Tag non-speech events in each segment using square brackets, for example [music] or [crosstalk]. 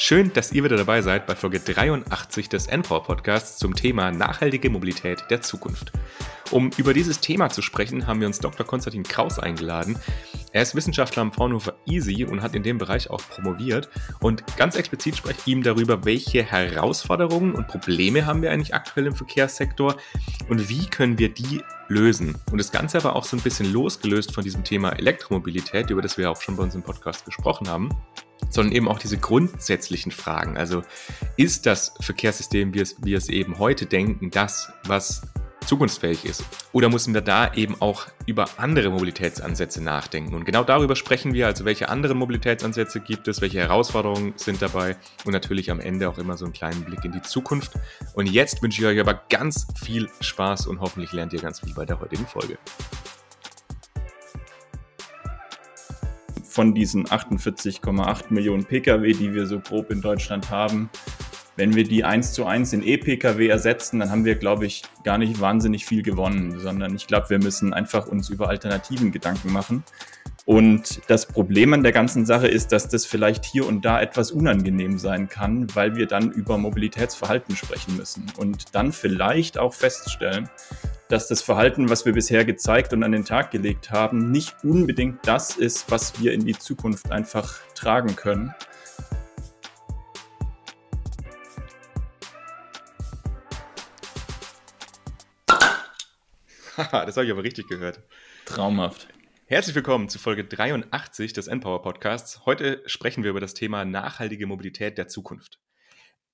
Schön, dass ihr wieder dabei seid bei Folge 83 des NPower Podcasts zum Thema nachhaltige Mobilität der Zukunft. Um über dieses Thema zu sprechen, haben wir uns Dr. Konstantin Kraus eingeladen. Er ist Wissenschaftler am Fraunhofer EASY und hat in dem Bereich auch promoviert. Und ganz explizit spreche ich ihm darüber, welche Herausforderungen und Probleme haben wir eigentlich aktuell im Verkehrssektor und wie können wir die lösen. Und das Ganze aber auch so ein bisschen losgelöst von diesem Thema Elektromobilität, über das wir auch schon bei uns im Podcast gesprochen haben sondern eben auch diese grundsätzlichen Fragen. Also ist das Verkehrssystem, wie, es, wie wir es eben heute denken, das, was zukunftsfähig ist? Oder müssen wir da eben auch über andere Mobilitätsansätze nachdenken? Und genau darüber sprechen wir, also welche anderen Mobilitätsansätze gibt es, welche Herausforderungen sind dabei und natürlich am Ende auch immer so einen kleinen Blick in die Zukunft. Und jetzt wünsche ich euch aber ganz viel Spaß und hoffentlich lernt ihr ganz viel bei der heutigen Folge. Von diesen 48,8 Millionen Pkw, die wir so grob in Deutschland haben, wenn wir die eins zu eins in E-Pkw ersetzen, dann haben wir, glaube ich, gar nicht wahnsinnig viel gewonnen, sondern ich glaube, wir müssen einfach uns über Alternativen Gedanken machen. Und das Problem an der ganzen Sache ist, dass das vielleicht hier und da etwas unangenehm sein kann, weil wir dann über Mobilitätsverhalten sprechen müssen und dann vielleicht auch feststellen, dass das Verhalten, was wir bisher gezeigt und an den Tag gelegt haben, nicht unbedingt das ist, was wir in die Zukunft einfach tragen können. Haha, [laughs] das habe ich aber richtig gehört. Traumhaft. Herzlich willkommen zu Folge 83 des Empower Podcasts. Heute sprechen wir über das Thema nachhaltige Mobilität der Zukunft.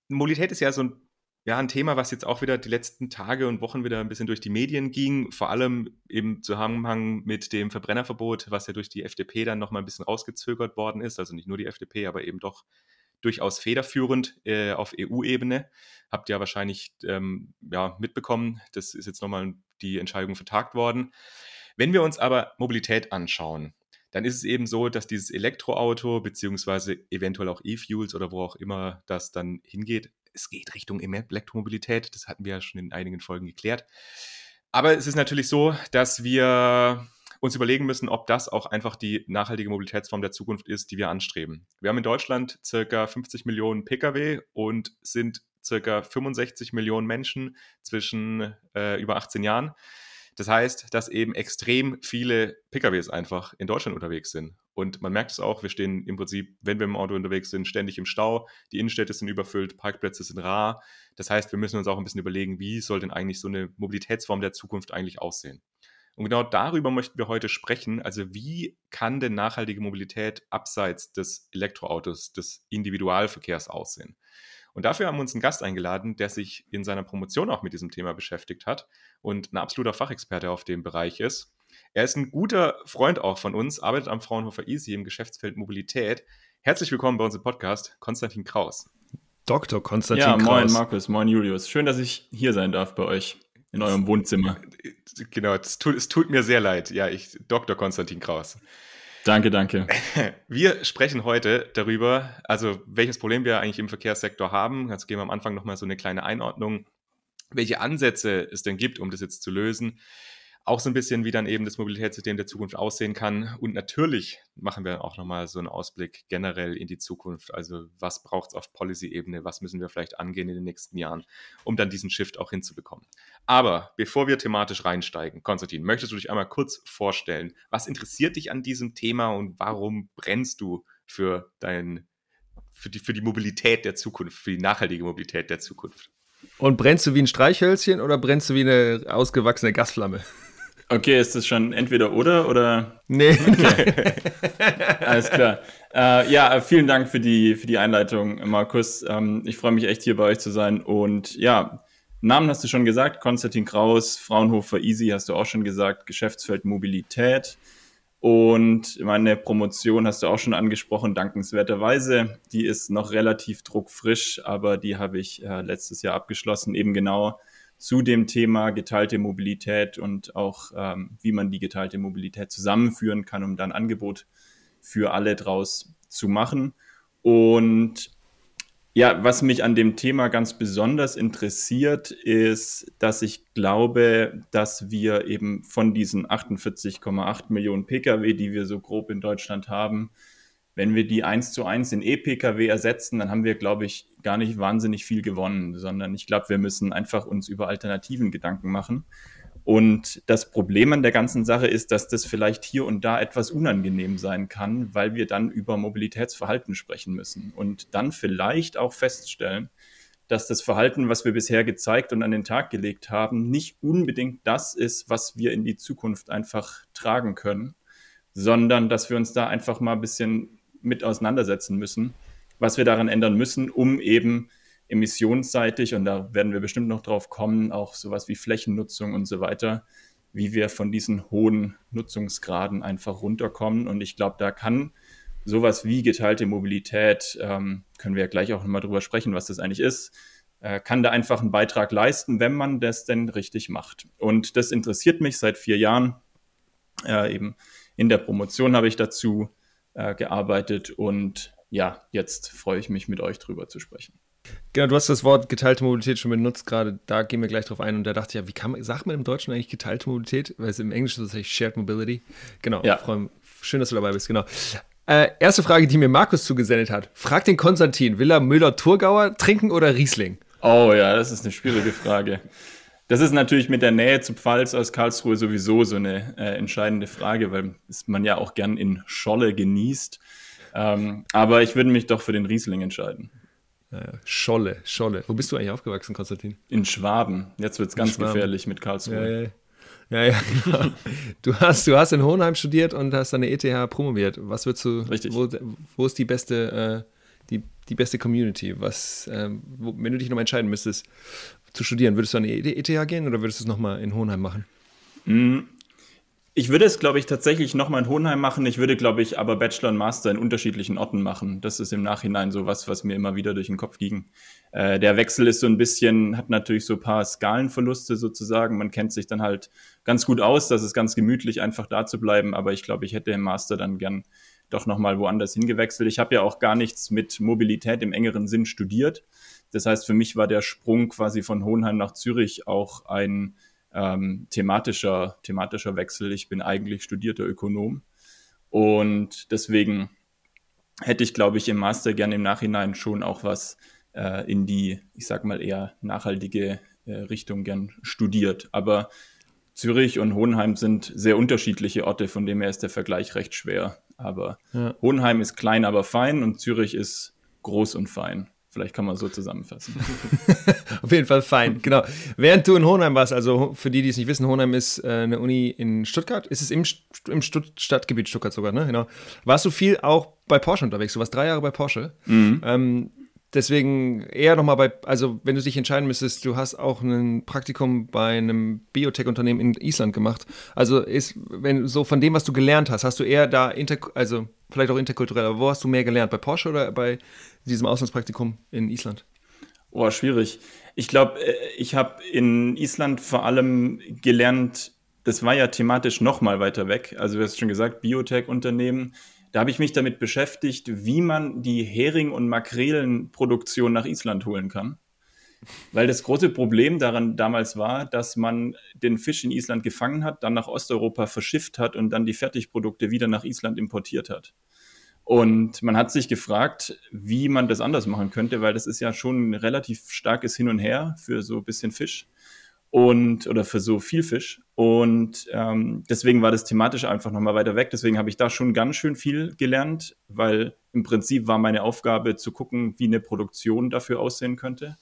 Mobilität ist ja so ein ja, ein Thema, was jetzt auch wieder die letzten Tage und Wochen wieder ein bisschen durch die Medien ging, vor allem im Zusammenhang mit dem Verbrennerverbot, was ja durch die FDP dann nochmal ein bisschen rausgezögert worden ist. Also nicht nur die FDP, aber eben doch durchaus federführend äh, auf EU-Ebene. Habt ihr ja wahrscheinlich ähm, ja, mitbekommen. Das ist jetzt nochmal die Entscheidung vertagt worden. Wenn wir uns aber Mobilität anschauen, dann ist es eben so, dass dieses Elektroauto beziehungsweise eventuell auch E-Fuels oder wo auch immer das dann hingeht, es geht Richtung Elektromobilität. Das hatten wir ja schon in einigen Folgen geklärt. Aber es ist natürlich so, dass wir uns überlegen müssen, ob das auch einfach die nachhaltige Mobilitätsform der Zukunft ist, die wir anstreben. Wir haben in Deutschland circa 50 Millionen Pkw und sind circa 65 Millionen Menschen zwischen äh, über 18 Jahren. Das heißt, dass eben extrem viele PKWs einfach in Deutschland unterwegs sind. Und man merkt es auch, wir stehen im Prinzip, wenn wir im Auto unterwegs sind, ständig im Stau. Die Innenstädte sind überfüllt, Parkplätze sind rar. Das heißt, wir müssen uns auch ein bisschen überlegen, wie soll denn eigentlich so eine Mobilitätsform der Zukunft eigentlich aussehen? Und genau darüber möchten wir heute sprechen. Also wie kann denn nachhaltige Mobilität abseits des Elektroautos, des Individualverkehrs aussehen? Und dafür haben wir uns einen Gast eingeladen, der sich in seiner Promotion auch mit diesem Thema beschäftigt hat und ein absoluter Fachexperte auf dem Bereich ist. Er ist ein guter Freund auch von uns, arbeitet am Fraunhofer Easy im Geschäftsfeld Mobilität. Herzlich willkommen bei uns im Podcast, Konstantin Kraus. Dr. Konstantin ja, Kraus. Ja, moin Markus, moin Julius. Schön, dass ich hier sein darf bei euch in eurem Wohnzimmer. Genau, es tut, es tut mir sehr leid. Ja, ich, Dr. Konstantin Kraus. Danke, danke. [laughs] Wir sprechen heute darüber, also welches Problem wir eigentlich im Verkehrssektor haben. Jetzt geben wir am Anfang nochmal so eine kleine Einordnung, welche Ansätze es denn gibt, um das jetzt zu lösen auch so ein bisschen, wie dann eben das Mobilitätssystem der Zukunft aussehen kann. Und natürlich machen wir auch nochmal so einen Ausblick generell in die Zukunft. Also was braucht es auf Policy-Ebene, was müssen wir vielleicht angehen in den nächsten Jahren, um dann diesen Shift auch hinzubekommen. Aber bevor wir thematisch reinsteigen, Konstantin, möchtest du dich einmal kurz vorstellen, was interessiert dich an diesem Thema und warum brennst du für dein, für die, für die Mobilität der Zukunft, für die nachhaltige Mobilität der Zukunft? Und brennst du wie ein Streichhölzchen oder brennst du wie eine ausgewachsene Gasflamme? Okay, ist das schon entweder oder oder? Nee. Okay. Alles klar. Äh, ja, vielen Dank für die, für die Einleitung, Markus. Ähm, ich freue mich echt hier bei euch zu sein. Und ja, Namen hast du schon gesagt, Konstantin Kraus, Fraunhofer Easy hast du auch schon gesagt, Geschäftsfeld Mobilität. Und meine Promotion hast du auch schon angesprochen, dankenswerterweise. Die ist noch relativ druckfrisch, aber die habe ich äh, letztes Jahr abgeschlossen, eben genau zu dem Thema geteilte Mobilität und auch, ähm, wie man die geteilte Mobilität zusammenführen kann, um dann Angebot für alle draus zu machen. Und ja, was mich an dem Thema ganz besonders interessiert, ist, dass ich glaube, dass wir eben von diesen 48,8 Millionen Pkw, die wir so grob in Deutschland haben, wenn wir die eins zu eins in E-Pkw ersetzen, dann haben wir, glaube ich, gar nicht wahnsinnig viel gewonnen, sondern ich glaube, wir müssen einfach uns über Alternativen Gedanken machen. Und das Problem an der ganzen Sache ist, dass das vielleicht hier und da etwas unangenehm sein kann, weil wir dann über Mobilitätsverhalten sprechen müssen und dann vielleicht auch feststellen, dass das Verhalten, was wir bisher gezeigt und an den Tag gelegt haben, nicht unbedingt das ist, was wir in die Zukunft einfach tragen können, sondern dass wir uns da einfach mal ein bisschen mit auseinandersetzen müssen, was wir daran ändern müssen, um eben emissionsseitig, und da werden wir bestimmt noch drauf kommen, auch sowas wie Flächennutzung und so weiter, wie wir von diesen hohen Nutzungsgraden einfach runterkommen. Und ich glaube, da kann sowas wie geteilte Mobilität, ähm, können wir ja gleich auch nochmal drüber sprechen, was das eigentlich ist, äh, kann da einfach einen Beitrag leisten, wenn man das denn richtig macht. Und das interessiert mich seit vier Jahren. Äh, eben in der Promotion habe ich dazu äh, gearbeitet und ja, jetzt freue ich mich mit euch drüber zu sprechen. Genau, du hast das Wort geteilte Mobilität schon benutzt gerade, da gehen wir gleich drauf ein und da dachte ich ja, wie kann man, sagt man im Deutschen eigentlich geteilte Mobilität? Weil es im Englischen ist tatsächlich Shared Mobility. Genau, ja. Freu, schön, dass du dabei bist, genau. Äh, erste Frage, die mir Markus zugesendet hat. Frag den Konstantin, will er Müller-Thurgauer trinken oder Riesling? Oh ja, das ist eine schwierige Frage. Das ist natürlich mit der Nähe zu Pfalz aus Karlsruhe sowieso so eine äh, entscheidende Frage, weil man ja auch gern in Scholle genießt. Ähm, aber ich würde mich doch für den Riesling entscheiden. Scholle, Scholle. Wo bist du eigentlich aufgewachsen, Konstantin? In Schwaben. Jetzt wird es ganz gefährlich mit Karlsruhe. Ja, ja. ja, ja genau. du, hast, du hast in Hohenheim studiert und hast deine ETH promoviert. Was würdest du, Richtig. Wo, wo ist die beste, äh, die, die beste Community? Was, ähm, wo, wenn du dich noch entscheiden müsstest, zu studieren, würdest du an die ETH gehen oder würdest du es nochmal in Hohenheim machen? Mm, ich würde es, glaube ich, tatsächlich nochmal in Hohenheim machen. Ich würde, glaube ich, aber Bachelor und Master in unterschiedlichen Orten machen. Das ist im Nachhinein so was, was mir immer wieder durch den Kopf ging. Äh, der Wechsel ist so ein bisschen, hat natürlich so ein paar Skalenverluste sozusagen. Man kennt sich dann halt ganz gut aus. Das ist ganz gemütlich, einfach da zu bleiben. Aber ich glaube, ich hätte im Master dann gern doch nochmal woanders hingewechselt. Ich habe ja auch gar nichts mit Mobilität im engeren Sinn studiert. Das heißt, für mich war der Sprung quasi von Hohenheim nach Zürich auch ein ähm, thematischer, thematischer Wechsel. Ich bin eigentlich studierter Ökonom und deswegen hätte ich, glaube ich, im Master gerne im Nachhinein schon auch was äh, in die, ich sag mal, eher nachhaltige äh, Richtung gern studiert. Aber Zürich und Hohenheim sind sehr unterschiedliche Orte, von dem her ist der Vergleich recht schwer. Aber ja. Hohenheim ist klein, aber fein und Zürich ist groß und fein. Vielleicht kann man so zusammenfassen. [laughs] Auf jeden Fall fein, [laughs] genau. Während du in Hohenheim warst, also für die, die es nicht wissen, Hohenheim ist äh, eine Uni in Stuttgart. Ist es im, im Stutt Stadtgebiet Stuttgart sogar, ne? Genau. Warst du viel auch bei Porsche unterwegs? Du warst drei Jahre bei Porsche. Mhm. Ähm, deswegen eher nochmal bei, also wenn du dich entscheiden müsstest, du hast auch ein Praktikum bei einem Biotech-Unternehmen in Island gemacht. Also ist, wenn so von dem, was du gelernt hast, hast du eher da, inter, also vielleicht auch interkulturell, aber wo hast du mehr gelernt? Bei Porsche oder bei diesem Auslandspraktikum in Island? Oh, schwierig. Ich glaube, äh, ich habe in Island vor allem gelernt, das war ja thematisch noch mal weiter weg. Also du hast schon gesagt, Biotech-Unternehmen. Da habe ich mich damit beschäftigt, wie man die Hering- und Makrelenproduktion nach Island holen kann. Weil das große Problem daran damals war, dass man den Fisch in Island gefangen hat, dann nach Osteuropa verschifft hat und dann die Fertigprodukte wieder nach Island importiert hat. Und man hat sich gefragt, wie man das anders machen könnte, weil das ist ja schon ein relativ starkes Hin und Her für so ein bisschen Fisch und oder für so viel Fisch. Und ähm, deswegen war das thematisch einfach nochmal weiter weg. Deswegen habe ich da schon ganz schön viel gelernt, weil im Prinzip war meine Aufgabe zu gucken, wie eine Produktion dafür aussehen könnte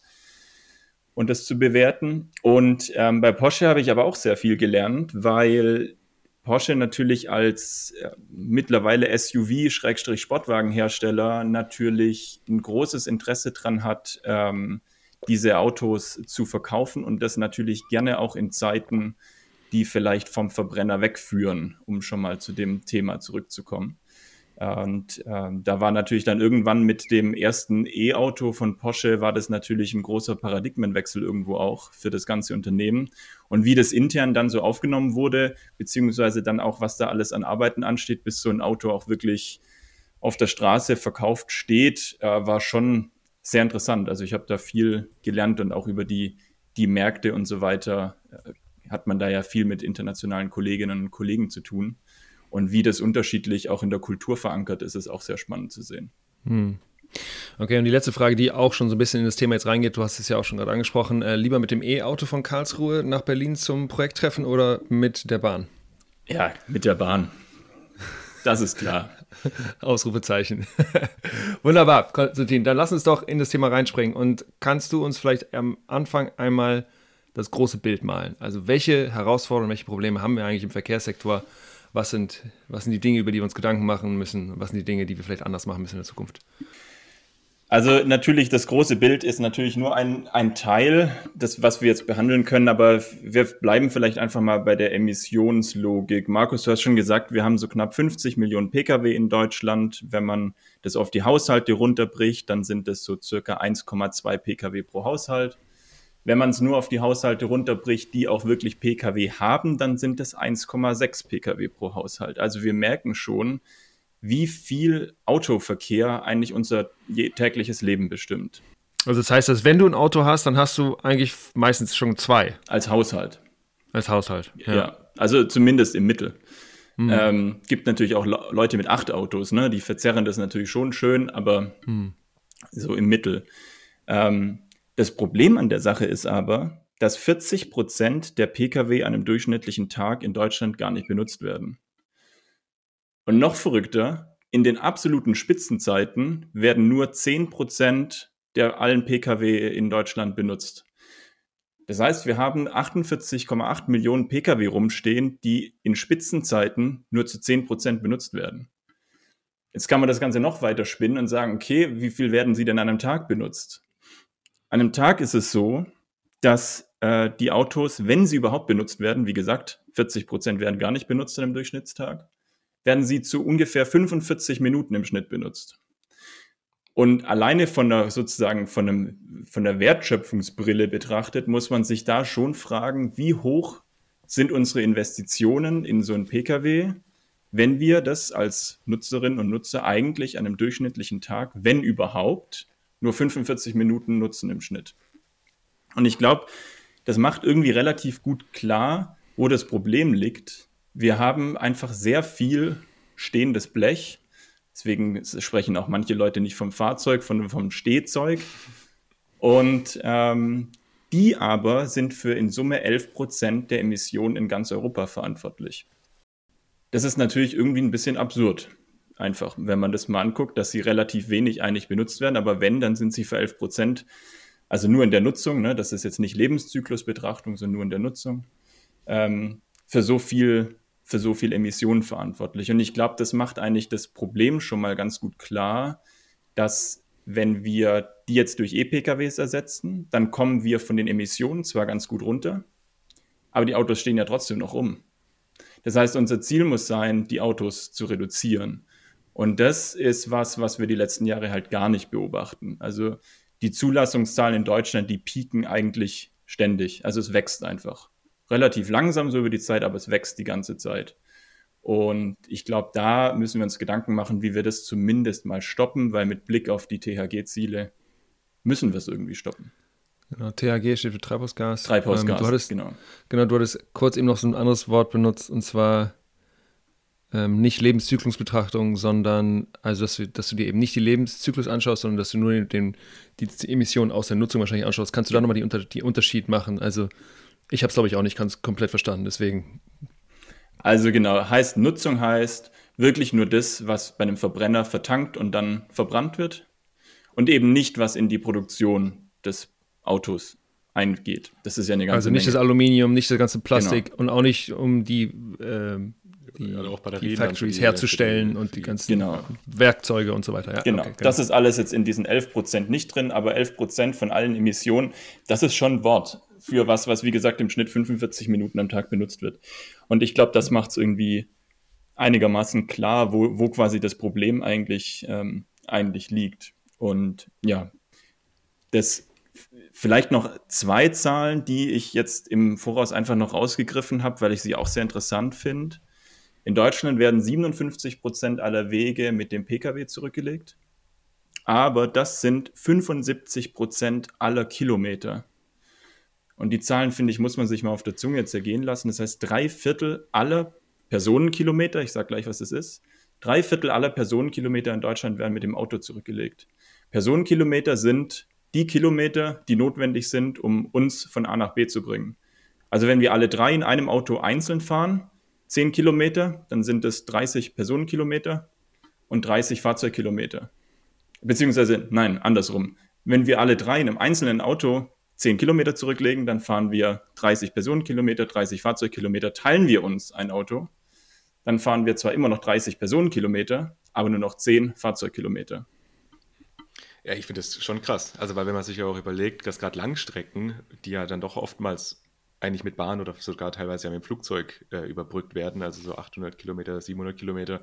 und das zu bewerten. Und ähm, bei Porsche habe ich aber auch sehr viel gelernt, weil Porsche natürlich als äh, mittlerweile SUV-Sportwagenhersteller natürlich ein großes Interesse dran hat, ähm, diese Autos zu verkaufen und das natürlich gerne auch in Zeiten, die vielleicht vom Verbrenner wegführen, um schon mal zu dem Thema zurückzukommen. Und ähm, da war natürlich dann irgendwann mit dem ersten E-Auto von Porsche war das natürlich ein großer Paradigmenwechsel irgendwo auch für das ganze Unternehmen. Und wie das intern dann so aufgenommen wurde, beziehungsweise dann auch, was da alles an Arbeiten ansteht, bis so ein Auto auch wirklich auf der Straße verkauft steht, äh, war schon sehr interessant. Also ich habe da viel gelernt und auch über die, die Märkte und so weiter äh, hat man da ja viel mit internationalen Kolleginnen und Kollegen zu tun. Und wie das unterschiedlich auch in der Kultur verankert ist, ist auch sehr spannend zu sehen. Hm. Okay, und die letzte Frage, die auch schon so ein bisschen in das Thema jetzt reingeht, du hast es ja auch schon gerade angesprochen, äh, lieber mit dem E-Auto von Karlsruhe nach Berlin zum Projekttreffen oder mit der Bahn? Ja, mit der Bahn. Das ist klar. [laughs] Ausrufezeichen. [laughs] Wunderbar, Konstantin. Dann lass uns doch in das Thema reinspringen. Und kannst du uns vielleicht am Anfang einmal das große Bild malen? Also welche Herausforderungen, welche Probleme haben wir eigentlich im Verkehrssektor? Was sind, was sind die Dinge, über die wir uns Gedanken machen müssen? Was sind die Dinge, die wir vielleicht anders machen müssen in der Zukunft? Also natürlich, das große Bild ist natürlich nur ein, ein Teil, das, was wir jetzt behandeln können, aber wir bleiben vielleicht einfach mal bei der Emissionslogik. Markus, du hast schon gesagt, wir haben so knapp 50 Millionen Pkw in Deutschland. Wenn man das auf die Haushalte runterbricht, dann sind das so circa 1,2 Pkw pro Haushalt. Wenn man es nur auf die Haushalte runterbricht, die auch wirklich Pkw haben, dann sind es 1,6 Pkw pro Haushalt. Also wir merken schon, wie viel Autoverkehr eigentlich unser tägliches Leben bestimmt. Also das heißt, dass wenn du ein Auto hast, dann hast du eigentlich meistens schon zwei. Als Haushalt. Als Haushalt. Ja, ja also zumindest im Mittel. Mhm. Ähm, gibt natürlich auch Leute mit acht Autos, ne? Die verzerren das natürlich schon schön, aber mhm. so im Mittel. Ähm, das Problem an der Sache ist aber, dass 40 Prozent der Pkw an einem durchschnittlichen Tag in Deutschland gar nicht benutzt werden. Und noch verrückter, in den absoluten Spitzenzeiten werden nur 10% der allen Pkw in Deutschland benutzt. Das heißt, wir haben 48,8 Millionen Pkw rumstehen, die in Spitzenzeiten nur zu 10% benutzt werden. Jetzt kann man das Ganze noch weiter spinnen und sagen, okay, wie viel werden sie denn an einem Tag benutzt? An einem Tag ist es so, dass äh, die Autos, wenn sie überhaupt benutzt werden, wie gesagt, 40% werden gar nicht benutzt an einem Durchschnittstag, werden sie zu ungefähr 45 Minuten im Schnitt benutzt. Und alleine von der sozusagen von, einem, von der Wertschöpfungsbrille betrachtet, muss man sich da schon fragen, wie hoch sind unsere Investitionen in so ein Pkw, wenn wir das als Nutzerinnen und Nutzer eigentlich an einem durchschnittlichen Tag, wenn überhaupt, nur 45 Minuten nutzen im Schnitt. Und ich glaube, das macht irgendwie relativ gut klar, wo das Problem liegt, wir haben einfach sehr viel stehendes Blech. Deswegen sprechen auch manche Leute nicht vom Fahrzeug, sondern vom Stehzeug. Und ähm, die aber sind für in Summe 11 Prozent der Emissionen in ganz Europa verantwortlich. Das ist natürlich irgendwie ein bisschen absurd. Einfach, wenn man das mal anguckt, dass sie relativ wenig eigentlich benutzt werden. Aber wenn, dann sind sie für 11 Prozent, also nur in der Nutzung, ne, das ist jetzt nicht Lebenszyklusbetrachtung, sondern nur in der Nutzung, ähm, für so viel für so viel Emissionen verantwortlich. Und ich glaube, das macht eigentlich das Problem schon mal ganz gut klar, dass wenn wir die jetzt durch E-PKWs ersetzen, dann kommen wir von den Emissionen zwar ganz gut runter, aber die Autos stehen ja trotzdem noch rum. Das heißt, unser Ziel muss sein, die Autos zu reduzieren. Und das ist was, was wir die letzten Jahre halt gar nicht beobachten. Also die Zulassungszahlen in Deutschland, die pieken eigentlich ständig. Also es wächst einfach relativ langsam so über die Zeit, aber es wächst die ganze Zeit. Und ich glaube, da müssen wir uns Gedanken machen, wie wir das zumindest mal stoppen, weil mit Blick auf die THG-Ziele müssen wir es irgendwie stoppen. Genau, THG steht für Treibhausgas. Treibhausgas, ähm, du hattest, genau. Genau, du hattest kurz eben noch so ein anderes Wort benutzt, und zwar ähm, nicht Lebenszyklusbetrachtung, sondern also, dass du, dass du dir eben nicht die Lebenszyklus anschaust, sondern dass du nur den, die, die Emissionen aus der Nutzung wahrscheinlich anschaust. Kannst du da nochmal die, die Unterschied machen? Also ich habe es, glaube ich, auch nicht ganz komplett verstanden, deswegen. Also genau, heißt Nutzung heißt wirklich nur das, was bei einem Verbrenner vertankt und dann verbrannt wird und eben nicht, was in die Produktion des Autos eingeht. Das ist ja eine ganze Also nicht Menge. das Aluminium, nicht das ganze Plastik genau. und auch nicht um die, äh, die, ja, die Factories herzustellen und die ganzen genau. Werkzeuge und so weiter. Ja, genau. Okay, das ist alles jetzt in diesen 11% nicht drin, aber 11% von allen Emissionen, das ist schon ein Wort für was, was wie gesagt im Schnitt 45 Minuten am Tag benutzt wird. Und ich glaube, das macht es irgendwie einigermaßen klar, wo, wo quasi das Problem eigentlich, ähm, eigentlich liegt. Und ja, das vielleicht noch zwei Zahlen, die ich jetzt im Voraus einfach noch rausgegriffen habe, weil ich sie auch sehr interessant finde. In Deutschland werden 57 Prozent aller Wege mit dem Pkw zurückgelegt. Aber das sind 75 Prozent aller Kilometer. Und die Zahlen, finde ich, muss man sich mal auf der Zunge zergehen lassen. Das heißt, drei Viertel aller Personenkilometer. Ich sage gleich, was es ist. Drei Viertel aller Personenkilometer in Deutschland werden mit dem Auto zurückgelegt. Personenkilometer sind die Kilometer, die notwendig sind, um uns von A nach B zu bringen. Also wenn wir alle drei in einem Auto einzeln fahren, 10 Kilometer, dann sind es 30 Personenkilometer und 30 Fahrzeugkilometer. Beziehungsweise, nein, andersrum. Wenn wir alle drei in einem einzelnen Auto 10 Kilometer zurücklegen, dann fahren wir 30 Personenkilometer, 30 Fahrzeugkilometer, teilen wir uns ein Auto, dann fahren wir zwar immer noch 30 Personenkilometer, aber nur noch 10 Fahrzeugkilometer. Ja, ich finde das schon krass. Also, weil wenn man sich ja auch überlegt, dass gerade Langstrecken, die ja dann doch oftmals eigentlich mit Bahn oder sogar teilweise ja mit dem Flugzeug äh, überbrückt werden, also so 800 Kilometer, 700 Kilometer,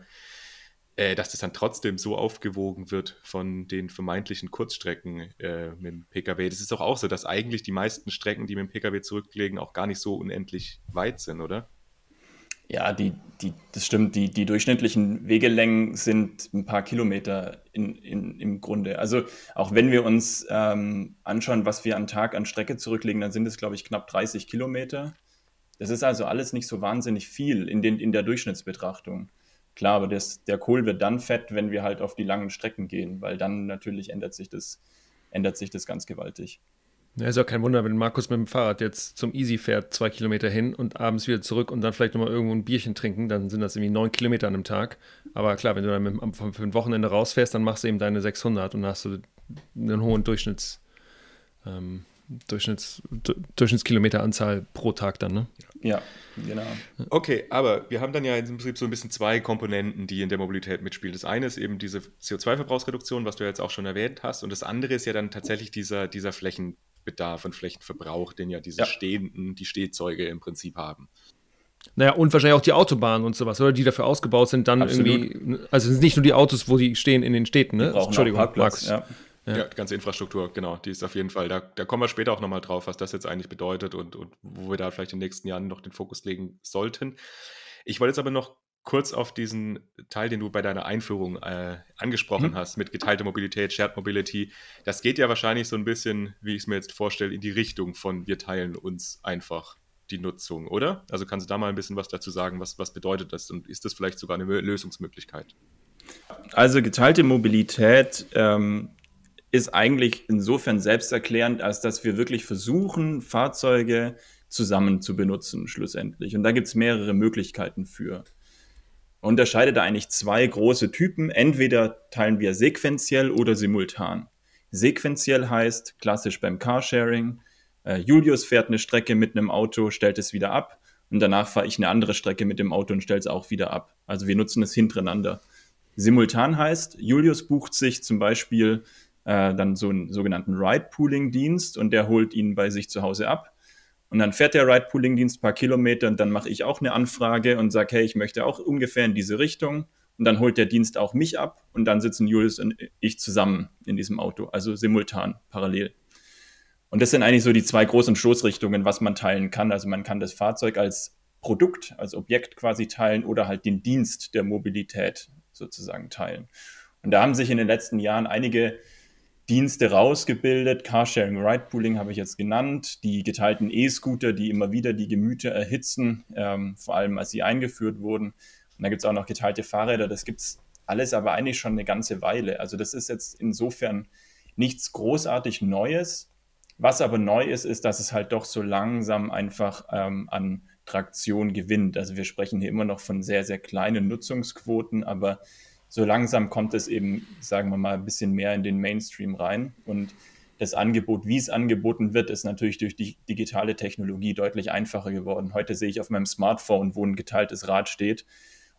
äh, dass das dann trotzdem so aufgewogen wird von den vermeintlichen Kurzstrecken äh, mit dem Pkw. Das ist doch auch so, dass eigentlich die meisten Strecken, die mit dem Pkw zurücklegen, auch gar nicht so unendlich weit sind, oder? Ja, die, die, das stimmt. Die, die durchschnittlichen Wegelängen sind ein paar Kilometer in, in, im Grunde. Also auch wenn wir uns ähm, anschauen, was wir am Tag an Strecke zurücklegen, dann sind es, glaube ich, knapp 30 Kilometer. Das ist also alles nicht so wahnsinnig viel in, den, in der Durchschnittsbetrachtung. Klar, aber das, der Kohl wird dann fett, wenn wir halt auf die langen Strecken gehen, weil dann natürlich ändert sich das, ändert sich das ganz gewaltig. Ja, ist auch kein Wunder, wenn Markus mit dem Fahrrad jetzt zum Easy fährt, zwei Kilometer hin und abends wieder zurück und dann vielleicht nochmal irgendwo ein Bierchen trinken, dann sind das irgendwie neun Kilometer an einem Tag. Aber klar, wenn du dann mit, für ein Wochenende rausfährst, dann machst du eben deine 600 und hast du einen hohen Durchschnitts, ähm, Durchschnitts, Durchschnittskilometeranzahl pro Tag dann, ne? Ja, genau. Okay, aber wir haben dann ja im Prinzip so ein bisschen zwei Komponenten, die in der Mobilität mitspielen. Das eine ist eben diese CO2-Verbrauchsreduktion, was du jetzt auch schon erwähnt hast, und das andere ist ja dann tatsächlich dieser, dieser Flächen, Bedarf und Flächenverbrauch, den ja diese ja. stehenden, die Stehzeuge im Prinzip haben. Naja, und wahrscheinlich auch die Autobahnen und sowas, oder? Die dafür ausgebaut sind, dann Absolut. irgendwie. Also es sind nicht nur die Autos, wo die stehen in den Städten, ne? Entschuldigung, Markus. Ja. Ja. ja. die ganze Infrastruktur, genau, die ist auf jeden Fall, da, da kommen wir später auch nochmal drauf, was das jetzt eigentlich bedeutet und, und wo wir da vielleicht in den nächsten Jahren noch den Fokus legen sollten. Ich wollte jetzt aber noch kurz auf diesen Teil, den du bei deiner Einführung äh, angesprochen mhm. hast, mit geteilter Mobilität, Shared Mobility. Das geht ja wahrscheinlich so ein bisschen, wie ich es mir jetzt vorstelle, in die Richtung von wir teilen uns einfach die Nutzung, oder? Also kannst du da mal ein bisschen was dazu sagen, was, was bedeutet das und ist das vielleicht sogar eine Lösungsmöglichkeit? Also geteilte Mobilität ähm, ist eigentlich insofern selbsterklärend, als dass wir wirklich versuchen, Fahrzeuge zusammen zu benutzen, schlussendlich. Und da gibt es mehrere Möglichkeiten für unterscheidet da eigentlich zwei große Typen. Entweder teilen wir sequenziell oder simultan. Sequenziell heißt klassisch beim Carsharing, äh, Julius fährt eine Strecke mit einem Auto, stellt es wieder ab und danach fahre ich eine andere Strecke mit dem Auto und stelle es auch wieder ab. Also wir nutzen es hintereinander. Simultan heißt, Julius bucht sich zum Beispiel äh, dann so einen sogenannten Ride-Pooling-Dienst und der holt ihn bei sich zu Hause ab und dann fährt der Ride-Pooling-Dienst ein paar Kilometer und dann mache ich auch eine Anfrage und sage, hey, ich möchte auch ungefähr in diese Richtung. Und dann holt der Dienst auch mich ab und dann sitzen Julius und ich zusammen in diesem Auto, also simultan, parallel. Und das sind eigentlich so die zwei großen Stoßrichtungen, was man teilen kann. Also man kann das Fahrzeug als Produkt, als Objekt quasi teilen oder halt den Dienst der Mobilität sozusagen teilen. Und da haben sich in den letzten Jahren einige Dienste rausgebildet. Carsharing, Ridepooling habe ich jetzt genannt. Die geteilten E-Scooter, die immer wieder die Gemüter erhitzen, ähm, vor allem als sie eingeführt wurden. Und da gibt es auch noch geteilte Fahrräder. Das gibt es alles aber eigentlich schon eine ganze Weile. Also das ist jetzt insofern nichts großartig Neues. Was aber neu ist, ist, dass es halt doch so langsam einfach ähm, an Traktion gewinnt. Also wir sprechen hier immer noch von sehr, sehr kleinen Nutzungsquoten, aber so langsam kommt es eben, sagen wir mal, ein bisschen mehr in den Mainstream rein. Und das Angebot, wie es angeboten wird, ist natürlich durch die digitale Technologie deutlich einfacher geworden. Heute sehe ich auf meinem Smartphone, wo ein geteiltes Rad steht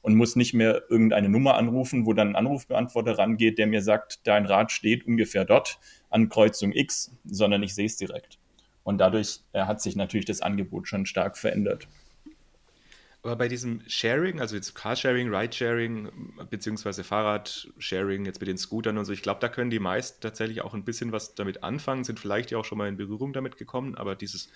und muss nicht mehr irgendeine Nummer anrufen, wo dann ein Anrufbeantworter rangeht, der mir sagt, dein Rad steht ungefähr dort an Kreuzung X, sondern ich sehe es direkt. Und dadurch äh, hat sich natürlich das Angebot schon stark verändert. Aber bei diesem Sharing, also jetzt Carsharing, Ridesharing, beziehungsweise Fahrradsharing, jetzt mit den Scootern und so, ich glaube, da können die meisten tatsächlich auch ein bisschen was damit anfangen, sind vielleicht ja auch schon mal in Berührung damit gekommen, aber dieses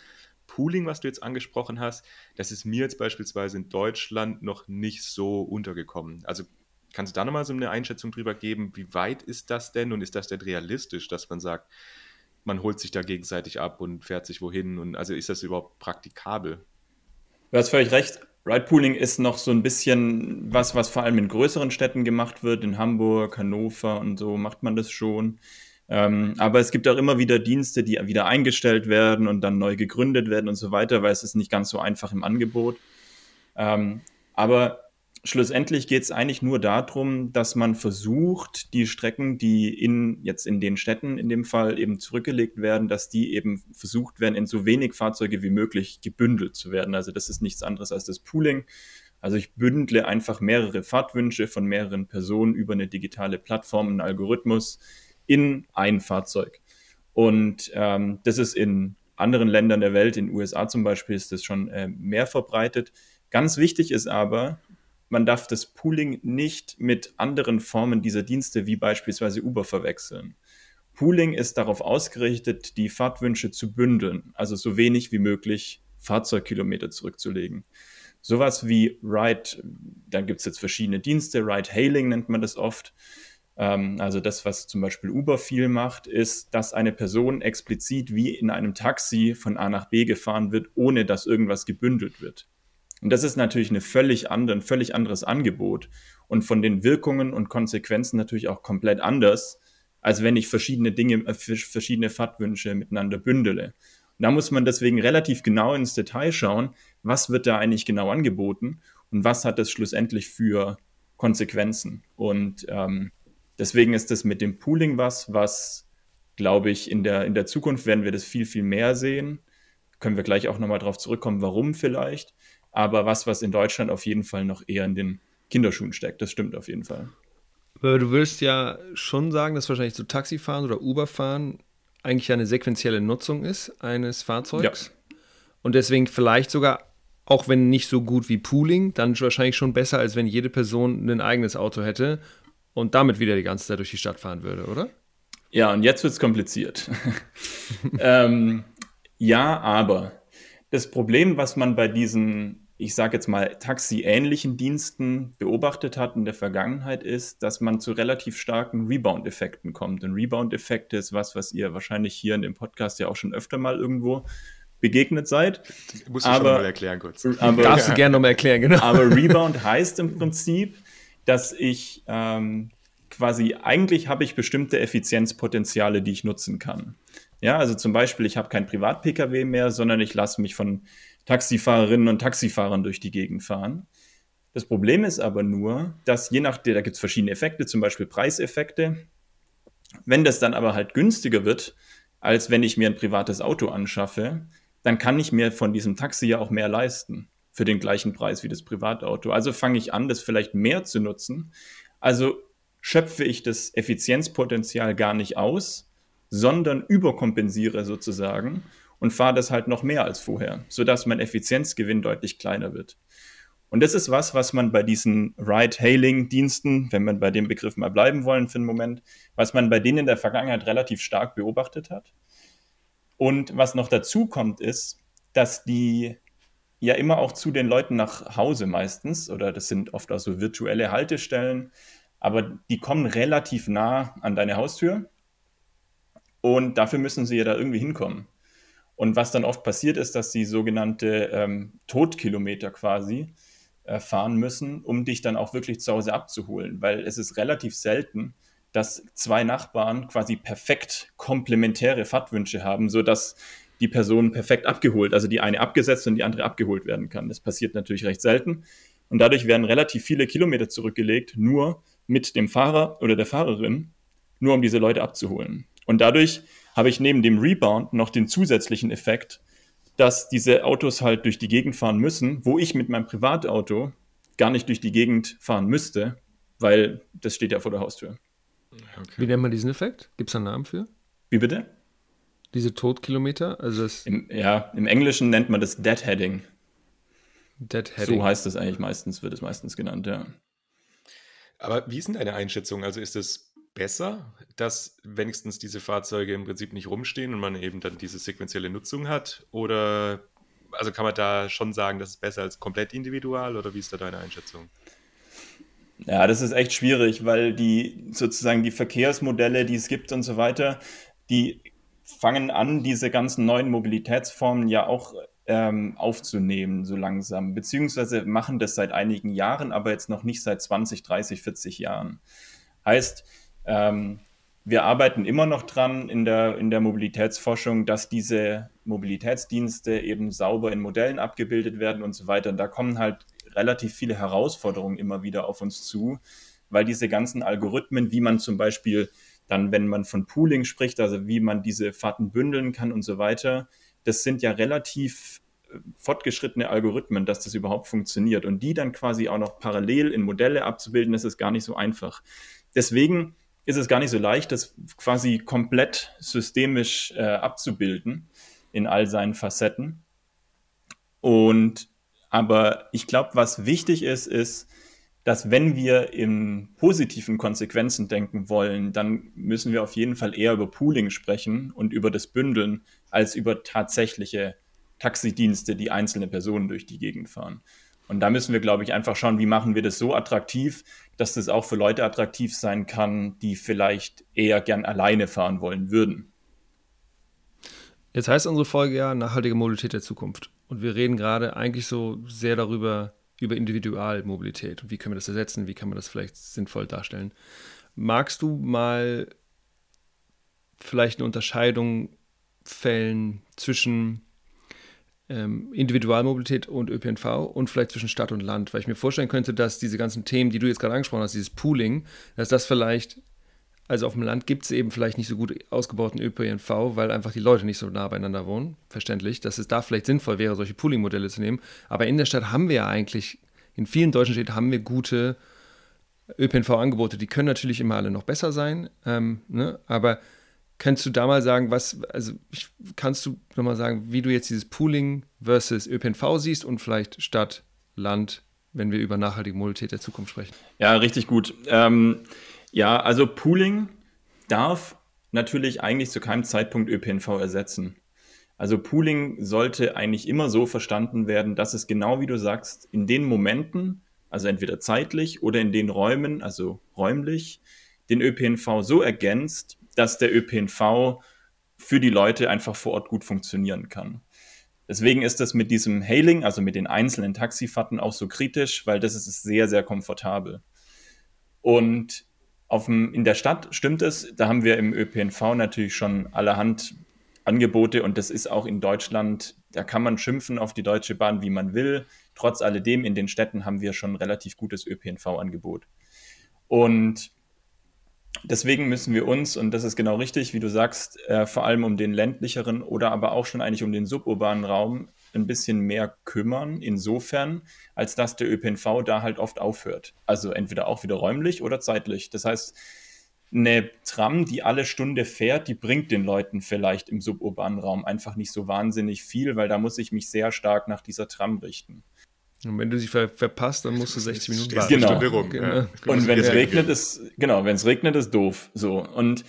Pooling, was du jetzt angesprochen hast, das ist mir jetzt beispielsweise in Deutschland noch nicht so untergekommen. Also kannst du da nochmal so eine Einschätzung drüber geben, wie weit ist das denn und ist das denn realistisch, dass man sagt, man holt sich da gegenseitig ab und fährt sich wohin und also ist das überhaupt praktikabel? Du hast völlig recht Ride-Pooling ist noch so ein bisschen was, was vor allem in größeren Städten gemacht wird. In Hamburg, Hannover und so macht man das schon. Ähm, aber es gibt auch immer wieder Dienste, die wieder eingestellt werden und dann neu gegründet werden und so weiter, weil es ist nicht ganz so einfach im Angebot. Ähm, aber schlussendlich geht es eigentlich nur darum, dass man versucht, die Strecken, die in, jetzt in den Städten in dem Fall eben zurückgelegt werden, dass die eben versucht werden, in so wenig Fahrzeuge wie möglich gebündelt zu werden. Also das ist nichts anderes als das Pooling. Also ich bündle einfach mehrere Fahrtwünsche von mehreren Personen über eine digitale Plattform, einen Algorithmus in ein Fahrzeug. Und ähm, das ist in anderen Ländern der Welt, in den USA zum Beispiel, ist das schon äh, mehr verbreitet. Ganz wichtig ist aber, man darf das Pooling nicht mit anderen Formen dieser Dienste wie beispielsweise Uber verwechseln. Pooling ist darauf ausgerichtet, die Fahrtwünsche zu bündeln, also so wenig wie möglich Fahrzeugkilometer zurückzulegen. Sowas wie Ride, dann gibt es jetzt verschiedene Dienste, Ride-Hailing nennt man das oft. Ähm, also das, was zum Beispiel Uber viel macht, ist, dass eine Person explizit wie in einem Taxi von A nach B gefahren wird, ohne dass irgendwas gebündelt wird. Und das ist natürlich eine völlig andere, ein völlig anderes Angebot und von den Wirkungen und Konsequenzen natürlich auch komplett anders, als wenn ich verschiedene Dinge, äh, verschiedene Fahrtwünsche miteinander bündele. Und da muss man deswegen relativ genau ins Detail schauen, was wird da eigentlich genau angeboten und was hat das schlussendlich für Konsequenzen. Und ähm, deswegen ist das mit dem Pooling was, was, glaube ich, in der, in der Zukunft werden wir das viel, viel mehr sehen. Können wir gleich auch nochmal drauf zurückkommen, warum vielleicht aber was, was in Deutschland auf jeden Fall noch eher in den Kinderschuhen steckt. Das stimmt auf jeden Fall. Aber du willst ja schon sagen, dass wahrscheinlich so Taxifahren oder Uberfahren eigentlich eine sequentielle Nutzung ist eines Fahrzeugs. Ja. Und deswegen vielleicht sogar, auch wenn nicht so gut wie Pooling, dann wahrscheinlich schon besser, als wenn jede Person ein eigenes Auto hätte und damit wieder die ganze Zeit durch die Stadt fahren würde, oder? Ja, und jetzt wird es kompliziert. [laughs] ähm, ja, aber das Problem, was man bei diesen ich sage jetzt mal, taxi-ähnlichen Diensten beobachtet hat in der Vergangenheit, ist, dass man zu relativ starken Rebound-Effekten kommt. Und Rebound-Effekt ist was, was ihr wahrscheinlich hier in dem Podcast ja auch schon öfter mal irgendwo begegnet seid. Musst du aber, schon mal erklären kurz. Aber, Darfst du gerne nochmal erklären, genau. Aber Rebound heißt im Prinzip, dass ich ähm, quasi, eigentlich habe ich bestimmte Effizienzpotenziale, die ich nutzen kann. Ja, also zum Beispiel, ich habe kein Privat-Pkw mehr, sondern ich lasse mich von Taxifahrerinnen und Taxifahrern durch die Gegend fahren. Das Problem ist aber nur, dass je nach, da gibt es verschiedene Effekte, zum Beispiel Preiseffekte. Wenn das dann aber halt günstiger wird, als wenn ich mir ein privates Auto anschaffe, dann kann ich mir von diesem Taxi ja auch mehr leisten für den gleichen Preis wie das Privatauto. Also fange ich an, das vielleicht mehr zu nutzen. Also schöpfe ich das Effizienzpotenzial gar nicht aus, sondern überkompensiere sozusagen und fahre das halt noch mehr als vorher, sodass mein Effizienzgewinn deutlich kleiner wird. Und das ist was, was man bei diesen Ride-Hailing-Diensten, wenn man bei dem Begriff mal bleiben wollen für einen Moment, was man bei denen in der Vergangenheit relativ stark beobachtet hat. Und was noch dazu kommt, ist, dass die ja immer auch zu den Leuten nach Hause meistens, oder das sind oft auch so virtuelle Haltestellen, aber die kommen relativ nah an deine Haustür. Und dafür müssen sie ja da irgendwie hinkommen. Und was dann oft passiert ist, dass sie sogenannte ähm, Todkilometer quasi äh, fahren müssen, um dich dann auch wirklich zu Hause abzuholen. Weil es ist relativ selten, dass zwei Nachbarn quasi perfekt komplementäre Fahrtwünsche haben, sodass die Person perfekt abgeholt, also die eine abgesetzt und die andere abgeholt werden kann. Das passiert natürlich recht selten. Und dadurch werden relativ viele Kilometer zurückgelegt, nur mit dem Fahrer oder der Fahrerin, nur um diese Leute abzuholen. Und dadurch habe ich neben dem Rebound noch den zusätzlichen Effekt, dass diese Autos halt durch die Gegend fahren müssen, wo ich mit meinem Privatauto gar nicht durch die Gegend fahren müsste, weil das steht ja vor der Haustür. Okay. Wie nennt man diesen Effekt? Gibt es einen Namen für? Wie bitte? Diese Todkilometer? Also das Im, ja, im Englischen nennt man das Deadheading. Deadheading. So heißt es eigentlich meistens, wird es meistens genannt, ja. Aber wie ist denn deine Einschätzung? Also ist es besser, dass wenigstens diese Fahrzeuge im Prinzip nicht rumstehen und man eben dann diese sequenzielle Nutzung hat? Oder also kann man da schon sagen, das ist besser als komplett individual oder wie ist da deine Einschätzung? Ja, das ist echt schwierig, weil die sozusagen die Verkehrsmodelle, die es gibt und so weiter, die fangen an, diese ganzen neuen Mobilitätsformen ja auch ähm, aufzunehmen, so langsam, beziehungsweise machen das seit einigen Jahren, aber jetzt noch nicht seit 20, 30, 40 Jahren. Heißt, ähm, wir arbeiten immer noch dran in der, in der Mobilitätsforschung, dass diese Mobilitätsdienste eben sauber in Modellen abgebildet werden und so weiter. Und da kommen halt relativ viele Herausforderungen immer wieder auf uns zu, weil diese ganzen Algorithmen, wie man zum Beispiel dann, wenn man von Pooling spricht, also wie man diese Fahrten bündeln kann und so weiter, das sind ja relativ äh, fortgeschrittene Algorithmen, dass das überhaupt funktioniert. Und die dann quasi auch noch parallel in Modelle abzubilden, das ist gar nicht so einfach. Deswegen ist es gar nicht so leicht, das quasi komplett systemisch äh, abzubilden in all seinen Facetten. Und aber ich glaube, was wichtig ist, ist, dass wenn wir in positiven Konsequenzen denken wollen, dann müssen wir auf jeden Fall eher über Pooling sprechen und über das Bündeln als über tatsächliche Taxidienste, die einzelne Personen durch die Gegend fahren. Und da müssen wir, glaube ich, einfach schauen, wie machen wir das so attraktiv, dass das auch für Leute attraktiv sein kann, die vielleicht eher gern alleine fahren wollen würden. Jetzt heißt unsere Folge ja nachhaltige Mobilität der Zukunft. Und wir reden gerade eigentlich so sehr darüber, über Individualmobilität und wie können wir das ersetzen, wie kann man das vielleicht sinnvoll darstellen. Magst du mal vielleicht eine Unterscheidung fällen zwischen ähm, Individualmobilität und ÖPNV und vielleicht zwischen Stadt und Land, weil ich mir vorstellen könnte, dass diese ganzen Themen, die du jetzt gerade angesprochen hast, dieses Pooling, dass das vielleicht also auf dem Land gibt es eben vielleicht nicht so gut ausgebauten ÖPNV, weil einfach die Leute nicht so nah beieinander wohnen. Verständlich, dass es da vielleicht sinnvoll wäre, solche Pooling-Modelle zu nehmen. Aber in der Stadt haben wir ja eigentlich, in vielen deutschen Städten haben wir gute ÖPNV-Angebote. Die können natürlich immer alle noch besser sein. Ähm, ne? Aber kannst du da mal sagen, was, also ich, kannst du nochmal sagen, wie du jetzt dieses Pooling versus ÖPNV siehst und vielleicht Stadt, Land, wenn wir über nachhaltige Mobilität der Zukunft sprechen? Ja, richtig gut. Ähm, ja, also Pooling darf natürlich eigentlich zu keinem Zeitpunkt ÖPNV ersetzen. Also Pooling sollte eigentlich immer so verstanden werden, dass es genau wie du sagst, in den Momenten, also entweder zeitlich oder in den Räumen, also räumlich, den ÖPNV so ergänzt, dass der ÖPNV für die Leute einfach vor Ort gut funktionieren kann. Deswegen ist das mit diesem Hailing, also mit den einzelnen Taxifahrten auch so kritisch, weil das ist sehr, sehr komfortabel. Und dem, in der Stadt stimmt es, da haben wir im ÖPNV natürlich schon allerhand Angebote und das ist auch in Deutschland, da kann man schimpfen auf die Deutsche Bahn, wie man will. Trotz alledem, in den Städten haben wir schon ein relativ gutes ÖPNV-Angebot. Und deswegen müssen wir uns, und das ist genau richtig, wie du sagst, äh, vor allem um den ländlicheren oder aber auch schon eigentlich um den suburbanen Raum ein bisschen mehr kümmern, insofern, als dass der ÖPNV da halt oft aufhört. Also entweder auch wieder räumlich oder zeitlich. Das heißt, eine Tram, die alle Stunde fährt, die bringt den Leuten vielleicht im suburbanen Raum einfach nicht so wahnsinnig viel, weil da muss ich mich sehr stark nach dieser Tram richten. Und wenn du sie ver verpasst, dann musst du 60 Minuten warten. Genau. genau. Ja. Und wenn es regnet, ist, genau, wenn es regnet, ist doof. So. Und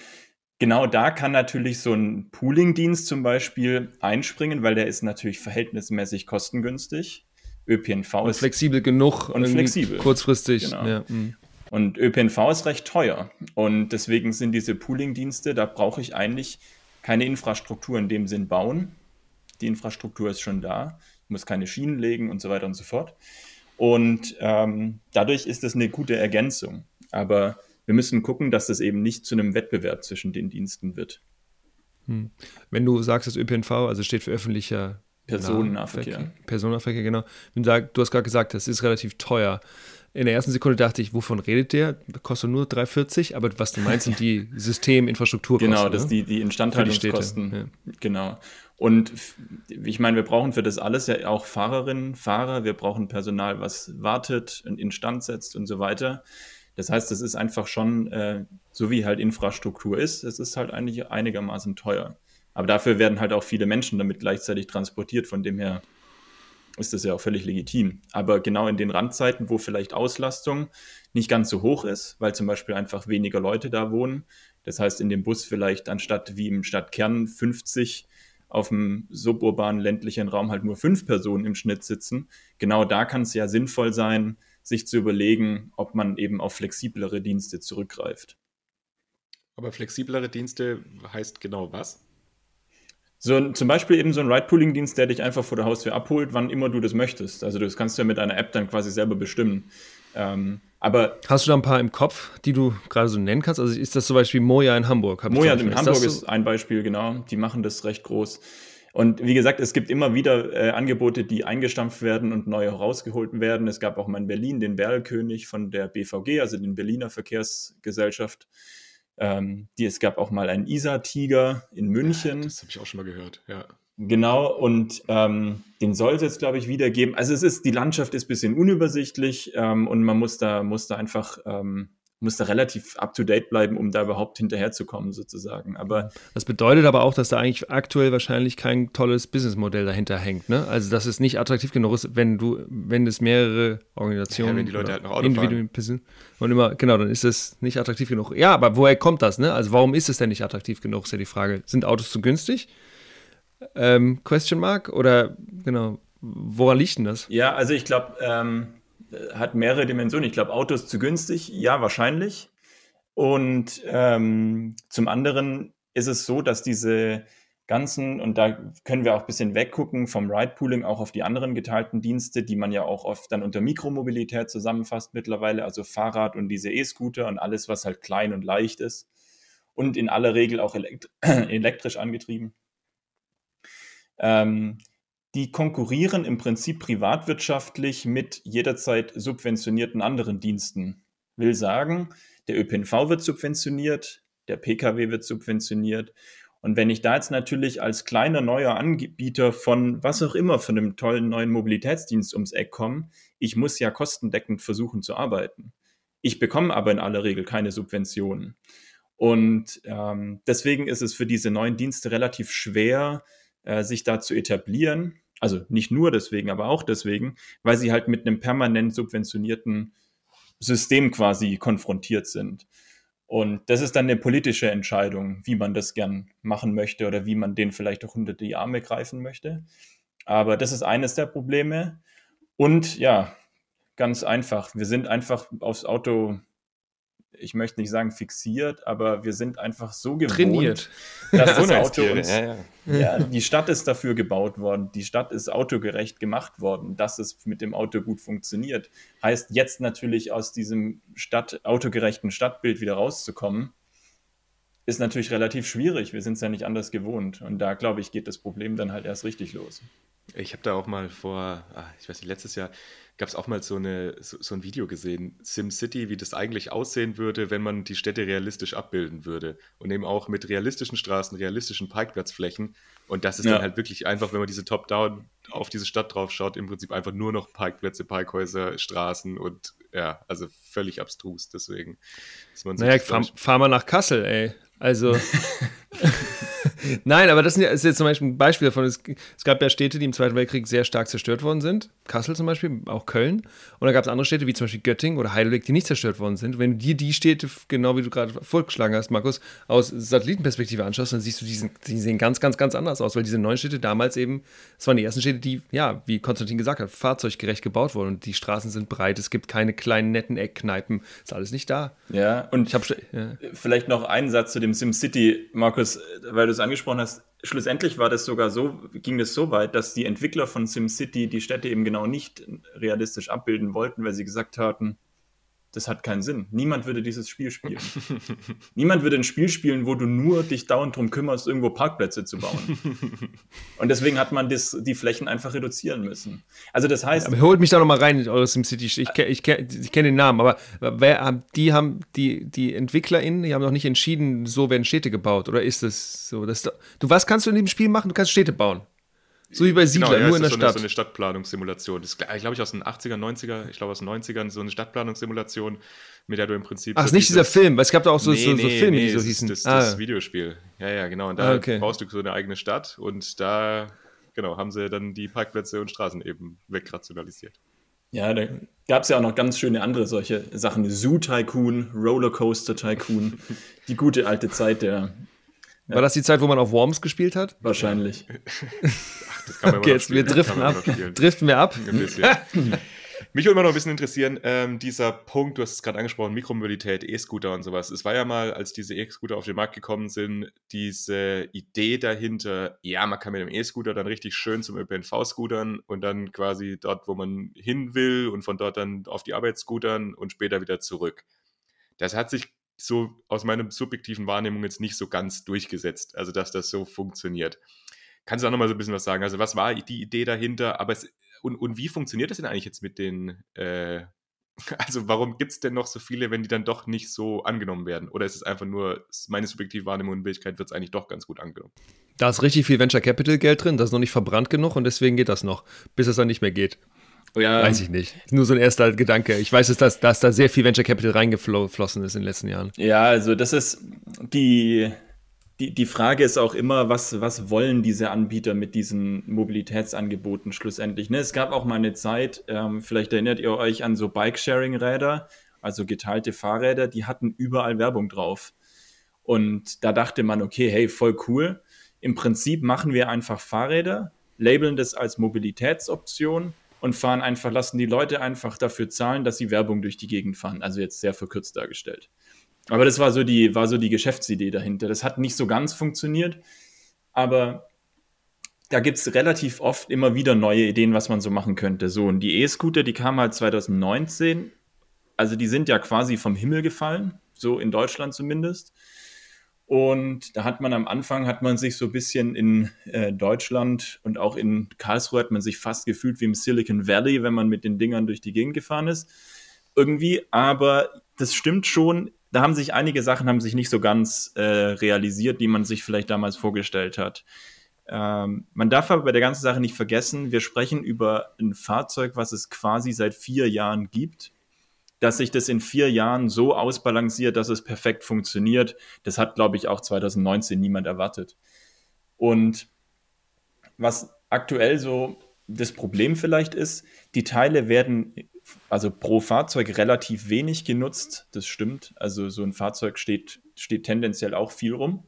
Genau da kann natürlich so ein Pooling-Dienst zum Beispiel einspringen, weil der ist natürlich verhältnismäßig kostengünstig. ÖPNV und ist flexibel genug und flexibel. Kurzfristig. Genau. Ja. Mhm. Und ÖPNV ist recht teuer. Und deswegen sind diese Pooling-Dienste, da brauche ich eigentlich keine Infrastruktur in dem Sinn bauen. Die Infrastruktur ist schon da. Muss keine Schienen legen und so weiter und so fort. Und ähm, dadurch ist das eine gute Ergänzung. Aber wir müssen gucken, dass das eben nicht zu einem Wettbewerb zwischen den Diensten wird. Hm. Wenn du sagst, dass ÖPNV, also steht für öffentlicher Personennahverkehr. Personennahverkehr, genau. Du hast gerade gesagt, das ist relativ teuer. In der ersten Sekunde dachte ich, wovon redet der? Kostet nur 3,40, aber was du meinst, sind die [laughs] Systeminfrastrukturkosten. Genau, das ne? die, die Instandhaltungskosten. Die ja. Genau. Und ich meine, wir brauchen für das alles ja auch Fahrerinnen, Fahrer, wir brauchen Personal, was wartet und instand setzt und so weiter. Das heißt, es ist einfach schon, äh, so wie halt Infrastruktur ist, es ist halt eigentlich einigermaßen teuer. Aber dafür werden halt auch viele Menschen damit gleichzeitig transportiert, von dem her ist das ja auch völlig legitim. Aber genau in den Randzeiten, wo vielleicht Auslastung nicht ganz so hoch ist, weil zum Beispiel einfach weniger Leute da wohnen, das heißt in dem Bus vielleicht anstatt wie im Stadtkern 50 auf dem suburbanen ländlichen Raum halt nur fünf Personen im Schnitt sitzen, genau da kann es ja sinnvoll sein, sich zu überlegen, ob man eben auf flexiblere Dienste zurückgreift. Aber flexiblere Dienste heißt genau was? So zum Beispiel eben so ein Ride-Pooling-Dienst, der dich einfach vor der Haustür abholt, wann immer du das möchtest. Also das kannst du ja mit einer App dann quasi selber bestimmen. Ähm, aber Hast du da ein paar im Kopf, die du gerade so nennen kannst? Also ist das zum Beispiel Moja in Hamburg? Moja in Hamburg ist, so? ist ein Beispiel, genau. Die machen das recht groß. Und wie gesagt, es gibt immer wieder äh, Angebote, die eingestampft werden und neu herausgeholt werden. Es gab auch mal in Berlin den Berlkönig von der BVG, also den Berliner Verkehrsgesellschaft. Ähm, die, es gab auch mal einen Isar-Tiger in München. das habe ich auch schon mal gehört, ja. Genau, und ähm, den soll es jetzt, glaube ich, wieder geben. Also es ist, die Landschaft ist ein bisschen unübersichtlich ähm, und man muss da, muss da einfach ähm, muss da relativ up to date bleiben, um da überhaupt hinterherzukommen, sozusagen. Aber das bedeutet aber auch, dass da eigentlich aktuell wahrscheinlich kein tolles Businessmodell dahinter hängt. Ne? Also dass es nicht attraktiv genug ist, wenn du, wenn es mehrere Organisationen, ja, wenn die Leute halt noch Auto Individuen und immer, genau, dann ist es nicht attraktiv genug. Ja, aber woher kommt das? Ne? Also warum ist es denn nicht attraktiv genug? Ist ja die Frage. Sind Autos zu günstig? Ähm, question mark oder genau? Woran liegt denn das? Ja, also ich glaube. Ähm hat mehrere Dimensionen. Ich glaube, Autos zu günstig, ja, wahrscheinlich. Und ähm, zum anderen ist es so, dass diese ganzen, und da können wir auch ein bisschen weggucken vom Ride-Pooling auch auf die anderen geteilten Dienste, die man ja auch oft dann unter Mikromobilität zusammenfasst mittlerweile, also Fahrrad und diese E-Scooter und alles, was halt klein und leicht ist und in aller Regel auch elekt [clears throat] elektrisch angetrieben. Ähm, die konkurrieren im Prinzip privatwirtschaftlich mit jederzeit subventionierten anderen Diensten. Will sagen, der ÖPNV wird subventioniert, der Pkw wird subventioniert. Und wenn ich da jetzt natürlich als kleiner neuer Anbieter von was auch immer, von einem tollen neuen Mobilitätsdienst ums Eck komme, ich muss ja kostendeckend versuchen zu arbeiten. Ich bekomme aber in aller Regel keine Subventionen. Und ähm, deswegen ist es für diese neuen Dienste relativ schwer, äh, sich da zu etablieren. Also nicht nur deswegen, aber auch deswegen, weil sie halt mit einem permanent subventionierten System quasi konfrontiert sind. Und das ist dann eine politische Entscheidung, wie man das gern machen möchte oder wie man den vielleicht auch unter die Arme greifen möchte. Aber das ist eines der Probleme. Und ja, ganz einfach, wir sind einfach aufs Auto ich möchte nicht sagen fixiert, aber wir sind einfach so gewohnt, Trainiert. dass [laughs] das Auto uns, ja, ja. ja, die Stadt ist dafür gebaut worden, die Stadt ist autogerecht gemacht worden, dass es mit dem Auto gut funktioniert. Heißt jetzt natürlich aus diesem Stadt, autogerechten Stadtbild wieder rauszukommen, ist natürlich relativ schwierig. Wir sind es ja nicht anders gewohnt. Und da, glaube ich, geht das Problem dann halt erst richtig los. Ich habe da auch mal vor, ah, ich weiß nicht, letztes Jahr gab es auch mal so, eine, so, so, ein Video gesehen, SimCity, wie das eigentlich aussehen würde, wenn man die Städte realistisch abbilden würde. Und eben auch mit realistischen Straßen, realistischen Parkplatzflächen. Und das ist ja. dann halt wirklich einfach, wenn man diese Top-Down auf diese Stadt drauf schaut, im Prinzip einfach nur noch Parkplätze, Parkhäuser, Straßen und ja, also völlig abstrus. Deswegen ist man Naja, fahr, fahr mal nach Kassel, ey. Also. [laughs] [laughs] Nein, aber das ist jetzt zum Beispiel ein Beispiel davon. Es, es, gab ja Städte, die im Zweiten Weltkrieg sehr stark zerstört worden sind. Kassel zum Beispiel, auch Köln. Und da gab es andere Städte, wie zum Beispiel Göttingen oder Heidelberg, die nicht zerstört worden sind. Wenn du dir die Städte, genau wie du gerade vorgeschlagen hast, Markus, aus Satellitenperspektive anschaust, dann siehst du, die, sind, die sehen ganz, ganz, ganz anders aus, weil diese neuen Städte damals eben, das waren die ersten Städte, die, ja, wie Konstantin gesagt hat, fahrzeuggerecht gebaut wurden. Und die Straßen sind breit, es gibt keine kleinen, netten Eckkneipen. Ist alles nicht da. Ja, und ich habe ja. vielleicht noch einen Satz zu dem SimCity, Markus, weil du es angesprochen hast schlussendlich war das sogar so, ging es so weit, dass die Entwickler von SimCity die Städte eben genau nicht realistisch abbilden wollten, weil sie gesagt hatten, das hat keinen Sinn. Niemand würde dieses Spiel spielen. [laughs] Niemand würde ein Spiel spielen, wo du nur dich dauernd darum kümmerst, irgendwo Parkplätze zu bauen. [laughs] Und deswegen hat man das, die Flächen einfach reduzieren müssen. Also das heißt. Aber holt mich da nochmal rein in eure SimCity. Ich, ich, ich, ich kenne den Namen, aber wer, die haben die, die EntwicklerInnen, die haben noch nicht entschieden, so werden Städte gebaut. Oder ist das so? Das, du, was kannst du in dem Spiel machen? Du kannst Städte bauen. So wie bei Siedler, genau, ja, nur in der so Stadt. Eine, so eine Stadtplanungssimulation. Das ist, glaube ich, aus den 80er, 90er, ich glaube aus den 90ern, so eine Stadtplanungssimulation, mit der du im Prinzip. Ach, so nicht dieser Film, weil es gab da auch so, nee, so, so nee, Filme, nee, die so hießen. Das, das, ah. das Videospiel. Ja, ja, genau. Und da ah, okay. baust du so eine eigene Stadt und da, genau, haben sie dann die Parkplätze und Straßen eben wegrationalisiert. Ja, da gab es ja auch noch ganz schöne andere solche Sachen. Zoo Tycoon, Rollercoaster Tycoon, die gute alte Zeit der. War das die Zeit, wo man auf Worms gespielt hat? Wahrscheinlich. [laughs] Das kann man okay, jetzt wir driften ab. Driften wir ab. Mich würde immer noch ein bisschen interessieren, ähm, dieser Punkt, du hast es gerade angesprochen, Mikromobilität, E-Scooter und sowas. Es war ja mal, als diese E-Scooter auf den Markt gekommen sind, diese Idee dahinter, ja, man kann mit dem E-Scooter dann richtig schön zum ÖPNV scootern und dann quasi dort, wo man hin will und von dort dann auf die Arbeit scootern und später wieder zurück. Das hat sich so aus meiner subjektiven Wahrnehmung jetzt nicht so ganz durchgesetzt, also dass das so funktioniert. Kannst du da nochmal so ein bisschen was sagen? Also, was war die Idee dahinter? Aber es, und, und wie funktioniert das denn eigentlich jetzt mit den, äh, [laughs] also warum gibt es denn noch so viele, wenn die dann doch nicht so angenommen werden? Oder ist es einfach nur, meine subjektive Wahrnehmung und Wirklichkeit wird es eigentlich doch ganz gut angenommen? Da ist richtig viel Venture Capital Geld drin, das ist noch nicht verbrannt genug und deswegen geht das noch, bis es dann nicht mehr geht. Ja. Weiß ich nicht. Nur so ein erster Gedanke. Ich weiß, dass, dass da sehr viel Venture Capital reingeflossen ist in den letzten Jahren. Ja, also das ist die, die, die Frage ist auch immer, was, was wollen diese Anbieter mit diesen Mobilitätsangeboten schlussendlich? Ne? Es gab auch mal eine Zeit, ähm, vielleicht erinnert ihr euch an so Bike-Sharing-Räder, also geteilte Fahrräder, die hatten überall Werbung drauf. Und da dachte man, okay, hey, voll cool. Im Prinzip machen wir einfach Fahrräder, labeln das als Mobilitätsoption und fahren einfach, lassen die Leute einfach dafür zahlen, dass sie Werbung durch die Gegend fahren. Also jetzt sehr verkürzt dargestellt. Aber das war so die, war so die Geschäftsidee dahinter. Das hat nicht so ganz funktioniert, aber da gibt es relativ oft immer wieder neue Ideen, was man so machen könnte. So, und die E-Scooter, die kamen halt 2019. Also die sind ja quasi vom Himmel gefallen, so in Deutschland zumindest. Und da hat man am Anfang, hat man sich so ein bisschen in äh, Deutschland und auch in Karlsruhe hat man sich fast gefühlt wie im Silicon Valley, wenn man mit den Dingern durch die Gegend gefahren ist. Irgendwie, aber das stimmt schon, da haben sich einige Sachen haben sich nicht so ganz äh, realisiert, die man sich vielleicht damals vorgestellt hat. Ähm, man darf aber bei der ganzen Sache nicht vergessen, wir sprechen über ein Fahrzeug, was es quasi seit vier Jahren gibt. Dass sich das in vier Jahren so ausbalanciert, dass es perfekt funktioniert, das hat, glaube ich, auch 2019 niemand erwartet. Und was aktuell so das Problem vielleicht ist, die Teile werden also pro Fahrzeug relativ wenig genutzt, das stimmt. Also so ein Fahrzeug steht, steht tendenziell auch viel rum.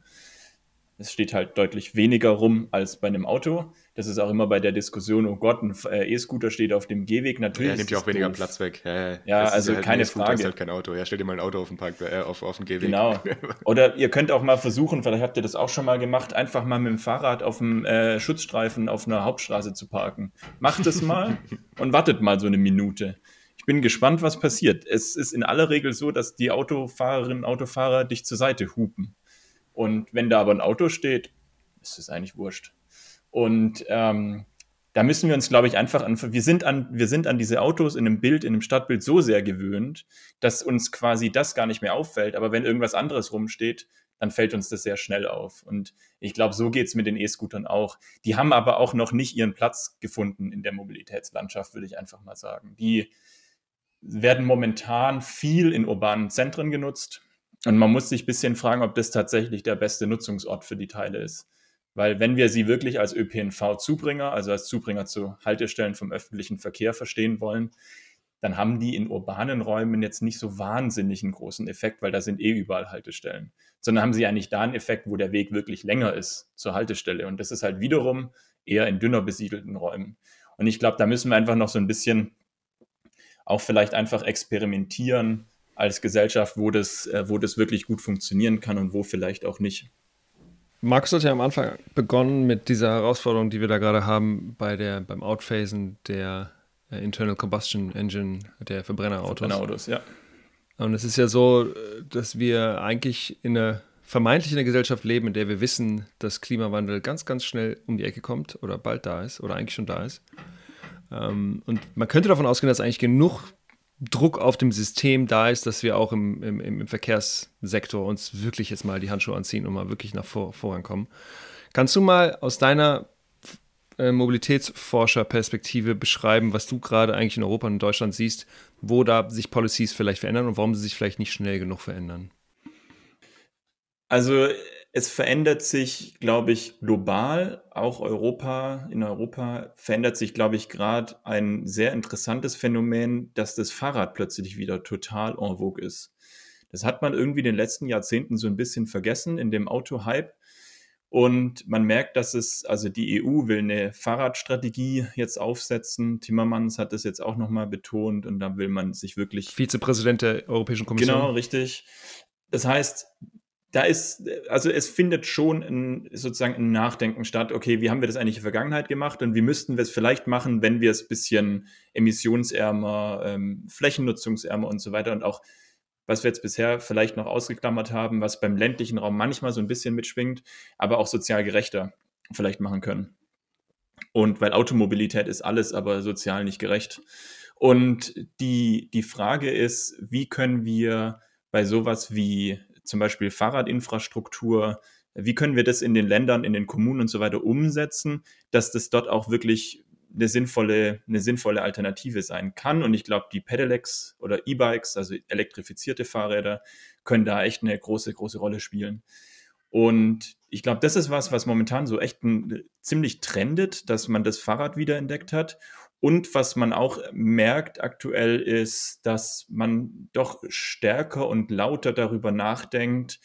Es steht halt deutlich weniger rum als bei einem Auto. Das ist auch immer bei der Diskussion, oh Gott, ein äh, E-Scooter steht auf dem Gehweg. Natürlich. Ja, nimmt ja auch weniger doof. Platz weg. Ja, ja also halt keine Frage. Ist halt kein Auto. Ja, stell dir mal ein Auto auf den, Park, äh, auf, auf den Gehweg. Genau. [laughs] Oder ihr könnt auch mal versuchen, vielleicht habt ihr das auch schon mal gemacht, einfach mal mit dem Fahrrad auf dem äh, Schutzstreifen auf einer Hauptstraße zu parken. Macht es mal [laughs] und wartet mal so eine Minute bin gespannt, was passiert. Es ist in aller Regel so, dass die Autofahrerinnen und Autofahrer dich zur Seite hupen. Und wenn da aber ein Auto steht, ist es eigentlich wurscht. Und ähm, da müssen wir uns, glaube ich, einfach an, wir sind an, wir sind an diese Autos in einem Bild, in einem Stadtbild so sehr gewöhnt, dass uns quasi das gar nicht mehr auffällt. Aber wenn irgendwas anderes rumsteht, dann fällt uns das sehr schnell auf. Und ich glaube, so geht es mit den E-Scootern auch. Die haben aber auch noch nicht ihren Platz gefunden in der Mobilitätslandschaft, würde ich einfach mal sagen. Die, werden momentan viel in urbanen Zentren genutzt. Und man muss sich ein bisschen fragen, ob das tatsächlich der beste Nutzungsort für die Teile ist. Weil wenn wir sie wirklich als ÖPNV-Zubringer, also als Zubringer zu Haltestellen vom öffentlichen Verkehr verstehen wollen, dann haben die in urbanen Räumen jetzt nicht so wahnsinnig einen großen Effekt, weil da sind eh überall Haltestellen. Sondern haben sie eigentlich da einen Effekt, wo der Weg wirklich länger ist zur Haltestelle. Und das ist halt wiederum eher in dünner besiedelten Räumen. Und ich glaube, da müssen wir einfach noch so ein bisschen auch vielleicht einfach experimentieren als Gesellschaft, wo das, äh, wo das wirklich gut funktionieren kann und wo vielleicht auch nicht. Markus hat ja am Anfang begonnen mit dieser Herausforderung, die wir da gerade haben bei der, beim Outphasen der äh, Internal Combustion Engine der Verbrennerautos. Verbrennerautos, ja. Und es ist ja so, dass wir eigentlich in einer vermeintlich in einer Gesellschaft leben, in der wir wissen, dass Klimawandel ganz, ganz schnell um die Ecke kommt oder bald da ist oder eigentlich schon da ist. Ähm, und man könnte davon ausgehen, dass eigentlich genug Druck auf dem System da ist, dass wir auch im, im, im Verkehrssektor uns wirklich jetzt mal die Handschuhe anziehen und mal wirklich nach vor, Vorrang kommen. Kannst du mal aus deiner äh, Mobilitätsforscherperspektive beschreiben, was du gerade eigentlich in Europa und in Deutschland siehst, wo da sich Policies vielleicht verändern und warum sie sich vielleicht nicht schnell genug verändern? Also es verändert sich, glaube ich, global, auch Europa, in Europa verändert sich, glaube ich, gerade ein sehr interessantes Phänomen, dass das Fahrrad plötzlich wieder total en vogue ist. Das hat man irgendwie in den letzten Jahrzehnten so ein bisschen vergessen in dem Auto-Hype. Und man merkt, dass es, also die EU will eine Fahrradstrategie jetzt aufsetzen. Timmermans hat das jetzt auch nochmal betont und da will man sich wirklich. Vizepräsident der Europäischen Kommission. Genau, richtig. Das heißt, da ist, also es findet schon ein, sozusagen ein Nachdenken statt, okay, wie haben wir das eigentlich in der Vergangenheit gemacht und wie müssten wir es vielleicht machen, wenn wir es ein bisschen emissionsärmer, ähm, flächennutzungsärmer und so weiter und auch was wir jetzt bisher vielleicht noch ausgeklammert haben, was beim ländlichen Raum manchmal so ein bisschen mitschwingt, aber auch sozial gerechter vielleicht machen können. Und weil Automobilität ist alles, aber sozial nicht gerecht. Und die, die Frage ist, wie können wir bei sowas wie zum Beispiel Fahrradinfrastruktur, wie können wir das in den Ländern, in den Kommunen und so weiter umsetzen, dass das dort auch wirklich eine sinnvolle, eine sinnvolle Alternative sein kann. Und ich glaube, die Pedelecs oder E-Bikes, also elektrifizierte Fahrräder, können da echt eine große, große Rolle spielen. Und ich glaube, das ist was, was momentan so echt ein, ziemlich trendet, dass man das Fahrrad wiederentdeckt hat. Und was man auch merkt aktuell ist, dass man doch stärker und lauter darüber nachdenkt,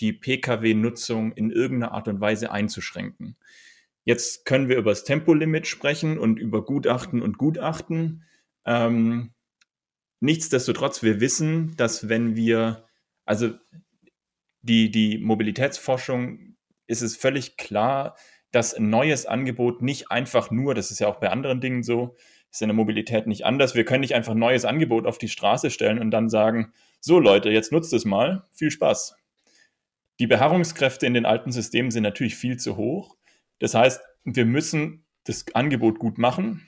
die Pkw-Nutzung in irgendeiner Art und Weise einzuschränken. Jetzt können wir über das Tempolimit sprechen und über Gutachten und Gutachten. Ähm, nichtsdestotrotz, wir wissen, dass wenn wir, also die, die Mobilitätsforschung ist es völlig klar, dass ein neues Angebot nicht einfach nur, das ist ja auch bei anderen Dingen so, ist in der Mobilität nicht anders. Wir können nicht einfach ein neues Angebot auf die Straße stellen und dann sagen, so Leute, jetzt nutzt es mal, viel Spaß. Die Beharrungskräfte in den alten Systemen sind natürlich viel zu hoch. Das heißt, wir müssen das Angebot gut machen.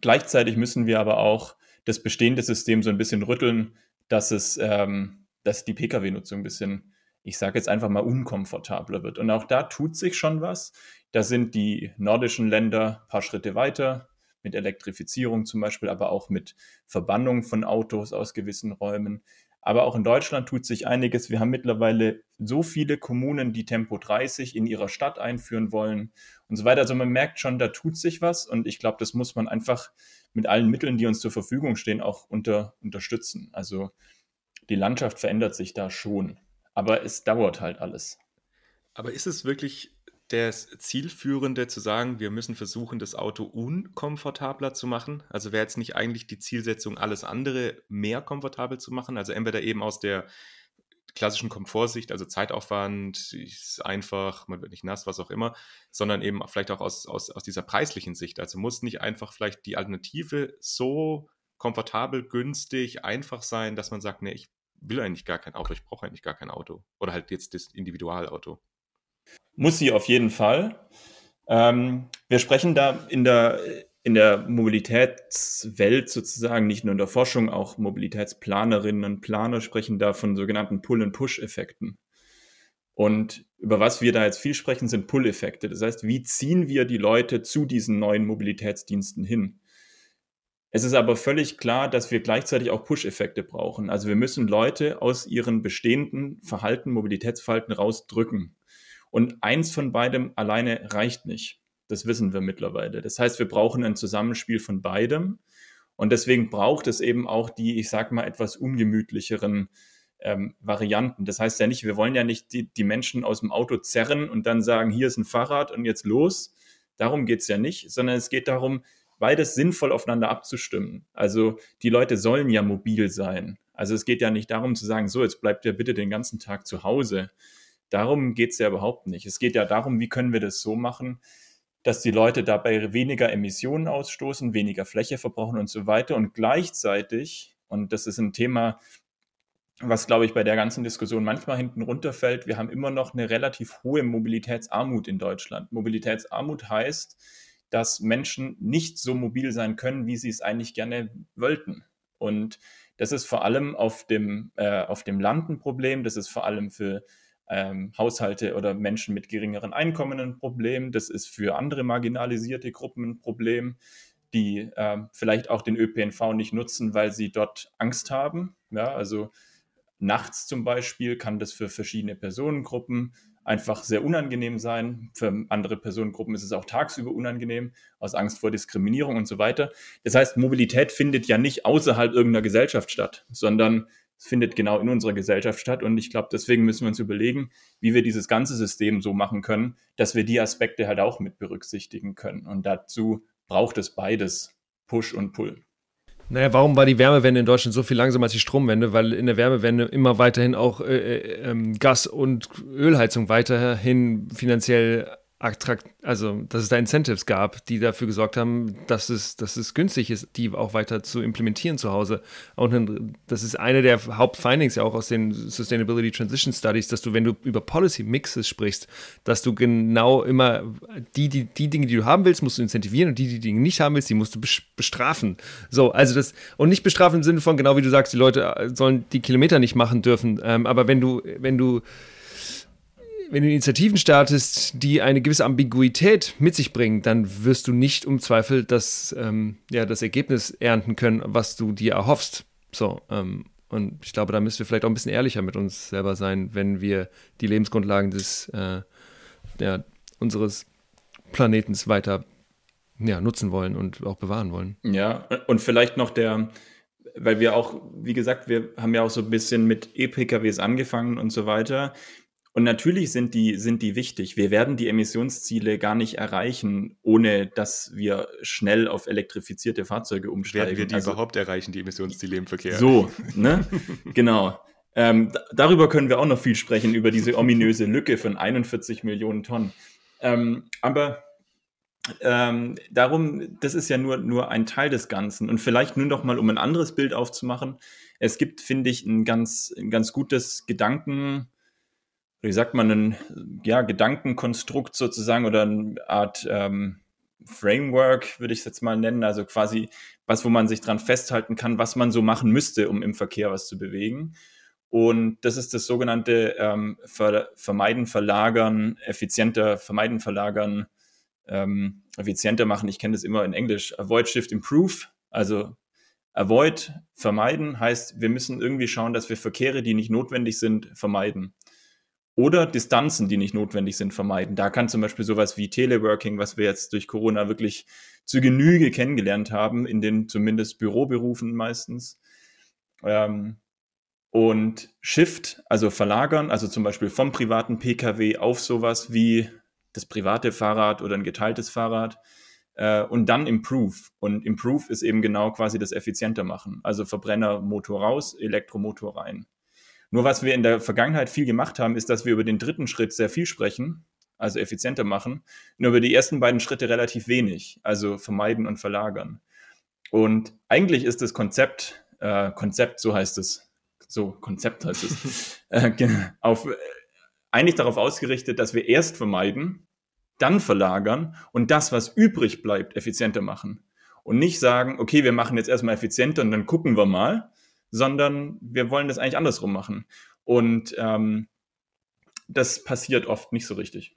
Gleichzeitig müssen wir aber auch das bestehende System so ein bisschen rütteln, dass es, ähm, dass die Pkw-Nutzung ein bisschen, ich sage jetzt einfach mal, unkomfortabler wird. Und auch da tut sich schon was. Da sind die nordischen Länder ein paar Schritte weiter, mit Elektrifizierung zum Beispiel, aber auch mit Verbannung von Autos aus gewissen Räumen. Aber auch in Deutschland tut sich einiges. Wir haben mittlerweile so viele Kommunen, die Tempo 30 in ihrer Stadt einführen wollen und so weiter. Also man merkt schon, da tut sich was und ich glaube, das muss man einfach mit allen Mitteln, die uns zur Verfügung stehen, auch unter, unterstützen. Also die Landschaft verändert sich da schon, aber es dauert halt alles. Aber ist es wirklich das Zielführende zu sagen, wir müssen versuchen, das Auto unkomfortabler zu machen? Also wäre jetzt nicht eigentlich die Zielsetzung, alles andere mehr komfortabel zu machen? Also entweder eben aus der klassischen Komfortsicht, also Zeitaufwand, ist einfach, man wird nicht nass, was auch immer, sondern eben vielleicht auch aus, aus, aus dieser preislichen Sicht. Also muss nicht einfach vielleicht die Alternative so komfortabel, günstig, einfach sein, dass man sagt, nee, ich will eigentlich gar kein Auto, ich brauche eigentlich gar kein Auto. Oder halt jetzt das Individualauto. Muss sie auf jeden Fall. Ähm, wir sprechen da in der, in der Mobilitätswelt sozusagen, nicht nur in der Forschung, auch Mobilitätsplanerinnen und Planer sprechen da von sogenannten Pull-and-Push-Effekten. Und über was wir da jetzt viel sprechen, sind Pull-Effekte. Das heißt, wie ziehen wir die Leute zu diesen neuen Mobilitätsdiensten hin? Es ist aber völlig klar, dass wir gleichzeitig auch Push-Effekte brauchen. Also wir müssen Leute aus ihren bestehenden Verhalten, Mobilitätsverhalten rausdrücken. Und eins von beidem alleine reicht nicht. Das wissen wir mittlerweile. Das heißt, wir brauchen ein Zusammenspiel von beidem. Und deswegen braucht es eben auch die, ich sag mal, etwas ungemütlicheren ähm, Varianten. Das heißt ja nicht, wir wollen ja nicht die, die Menschen aus dem Auto zerren und dann sagen, hier ist ein Fahrrad und jetzt los. Darum geht es ja nicht, sondern es geht darum, beides sinnvoll aufeinander abzustimmen. Also die Leute sollen ja mobil sein. Also es geht ja nicht darum zu sagen, so, jetzt bleibt ihr bitte den ganzen Tag zu Hause, Darum geht es ja überhaupt nicht. Es geht ja darum, wie können wir das so machen, dass die Leute dabei weniger Emissionen ausstoßen, weniger Fläche verbrauchen und so weiter. Und gleichzeitig, und das ist ein Thema, was, glaube ich, bei der ganzen Diskussion manchmal hinten runterfällt, wir haben immer noch eine relativ hohe Mobilitätsarmut in Deutschland. Mobilitätsarmut heißt, dass Menschen nicht so mobil sein können, wie sie es eigentlich gerne wollten. Und das ist vor allem auf dem, äh, auf dem Land ein Problem. Das ist vor allem für ähm, Haushalte oder Menschen mit geringeren Einkommen ein Problem. Das ist für andere marginalisierte Gruppen ein Problem, die äh, vielleicht auch den ÖPNV nicht nutzen, weil sie dort Angst haben. Ja, also nachts zum Beispiel kann das für verschiedene Personengruppen einfach sehr unangenehm sein. Für andere Personengruppen ist es auch tagsüber unangenehm, aus Angst vor Diskriminierung und so weiter. Das heißt, Mobilität findet ja nicht außerhalb irgendeiner Gesellschaft statt, sondern Es findet genau in unserer Gesellschaft statt und ich glaube, deswegen müssen wir uns überlegen, wie wir dieses ganze System so machen können, dass wir die Aspekte halt auch mit berücksichtigen können. Und dazu braucht es beides, Push und Pull. Naja, warum war die Wärmewende in Deutschland so viel langsamer als die Stromwende? Weil in der Wärmewende immer weiterhin auch äh, äh, ähm, Gas- und Ölheizung weiterhin finanziell attrakt, also dass es da Incentives gab, die dafür gesorgt haben, dass es, dass es günstig ist, die auch weiter zu implementieren zu Hause. Und das ist eine der Hauptfindings ja auch aus den Sustainability Transition Studies, dass du, wenn du über Policy Mixes sprichst, dass du genau immer die, die, die Dinge, die du haben willst, musst du incentivieren und die, die Dinge nicht haben willst, die musst du bestrafen. So, also das, und nicht bestrafen im Sinne von, genau wie du sagst, die Leute sollen die Kilometer nicht machen dürfen. Ähm, aber wenn du, wenn du wenn du Initiativen startest, die eine gewisse Ambiguität mit sich bringen, dann wirst du nicht um Zweifel das, ähm, ja, das Ergebnis ernten können, was du dir erhoffst. So, ähm, und ich glaube, da müssen wir vielleicht auch ein bisschen ehrlicher mit uns selber sein, wenn wir die Lebensgrundlagen des, äh, ja, unseres Planetens weiter ja, nutzen wollen und auch bewahren wollen. Ja, und vielleicht noch der, weil wir auch, wie gesagt, wir haben ja auch so ein bisschen mit E-PKWs angefangen und so weiter. Und natürlich sind die, sind die wichtig. Wir werden die Emissionsziele gar nicht erreichen, ohne dass wir schnell auf elektrifizierte Fahrzeuge umsteigen. Werden wir die also, überhaupt erreichen, die Emissionsziele im Verkehr? So, ne? [laughs] genau. Ähm, darüber können wir auch noch viel sprechen, über diese ominöse Lücke von 41 Millionen Tonnen. Ähm, aber ähm, darum, das ist ja nur, nur ein Teil des Ganzen. Und vielleicht nur noch mal, um ein anderes Bild aufzumachen. Es gibt, finde ich, ein ganz, ein ganz gutes Gedanken, wie sagt man, ein ja, Gedankenkonstrukt sozusagen oder eine Art ähm, Framework, würde ich es jetzt mal nennen. Also quasi was, wo man sich dran festhalten kann, was man so machen müsste, um im Verkehr was zu bewegen. Und das ist das sogenannte ähm, Ver Vermeiden, Verlagern, effizienter, Vermeiden, Verlagern, ähm, effizienter machen. Ich kenne das immer in Englisch. Avoid, Shift, Improve. Also Avoid, vermeiden heißt, wir müssen irgendwie schauen, dass wir Verkehre, die nicht notwendig sind, vermeiden oder Distanzen, die nicht notwendig sind, vermeiden. Da kann zum Beispiel sowas wie Teleworking, was wir jetzt durch Corona wirklich zu Genüge kennengelernt haben, in den zumindest Büroberufen meistens. Ähm, und Shift, also verlagern, also zum Beispiel vom privaten Pkw auf sowas wie das private Fahrrad oder ein geteiltes Fahrrad. Äh, und dann Improve. Und Improve ist eben genau quasi das effizienter machen. Also Verbrennermotor raus, Elektromotor rein. Nur was wir in der Vergangenheit viel gemacht haben, ist, dass wir über den dritten Schritt sehr viel sprechen, also effizienter machen, und über die ersten beiden Schritte relativ wenig, also vermeiden und verlagern. Und eigentlich ist das Konzept, äh, Konzept, so heißt es, so Konzept heißt es, [laughs] äh, auf, eigentlich darauf ausgerichtet, dass wir erst vermeiden, dann verlagern und das, was übrig bleibt, effizienter machen. Und nicht sagen, okay, wir machen jetzt erstmal effizienter und dann gucken wir mal, sondern wir wollen das eigentlich andersrum machen. Und ähm, das passiert oft nicht so richtig.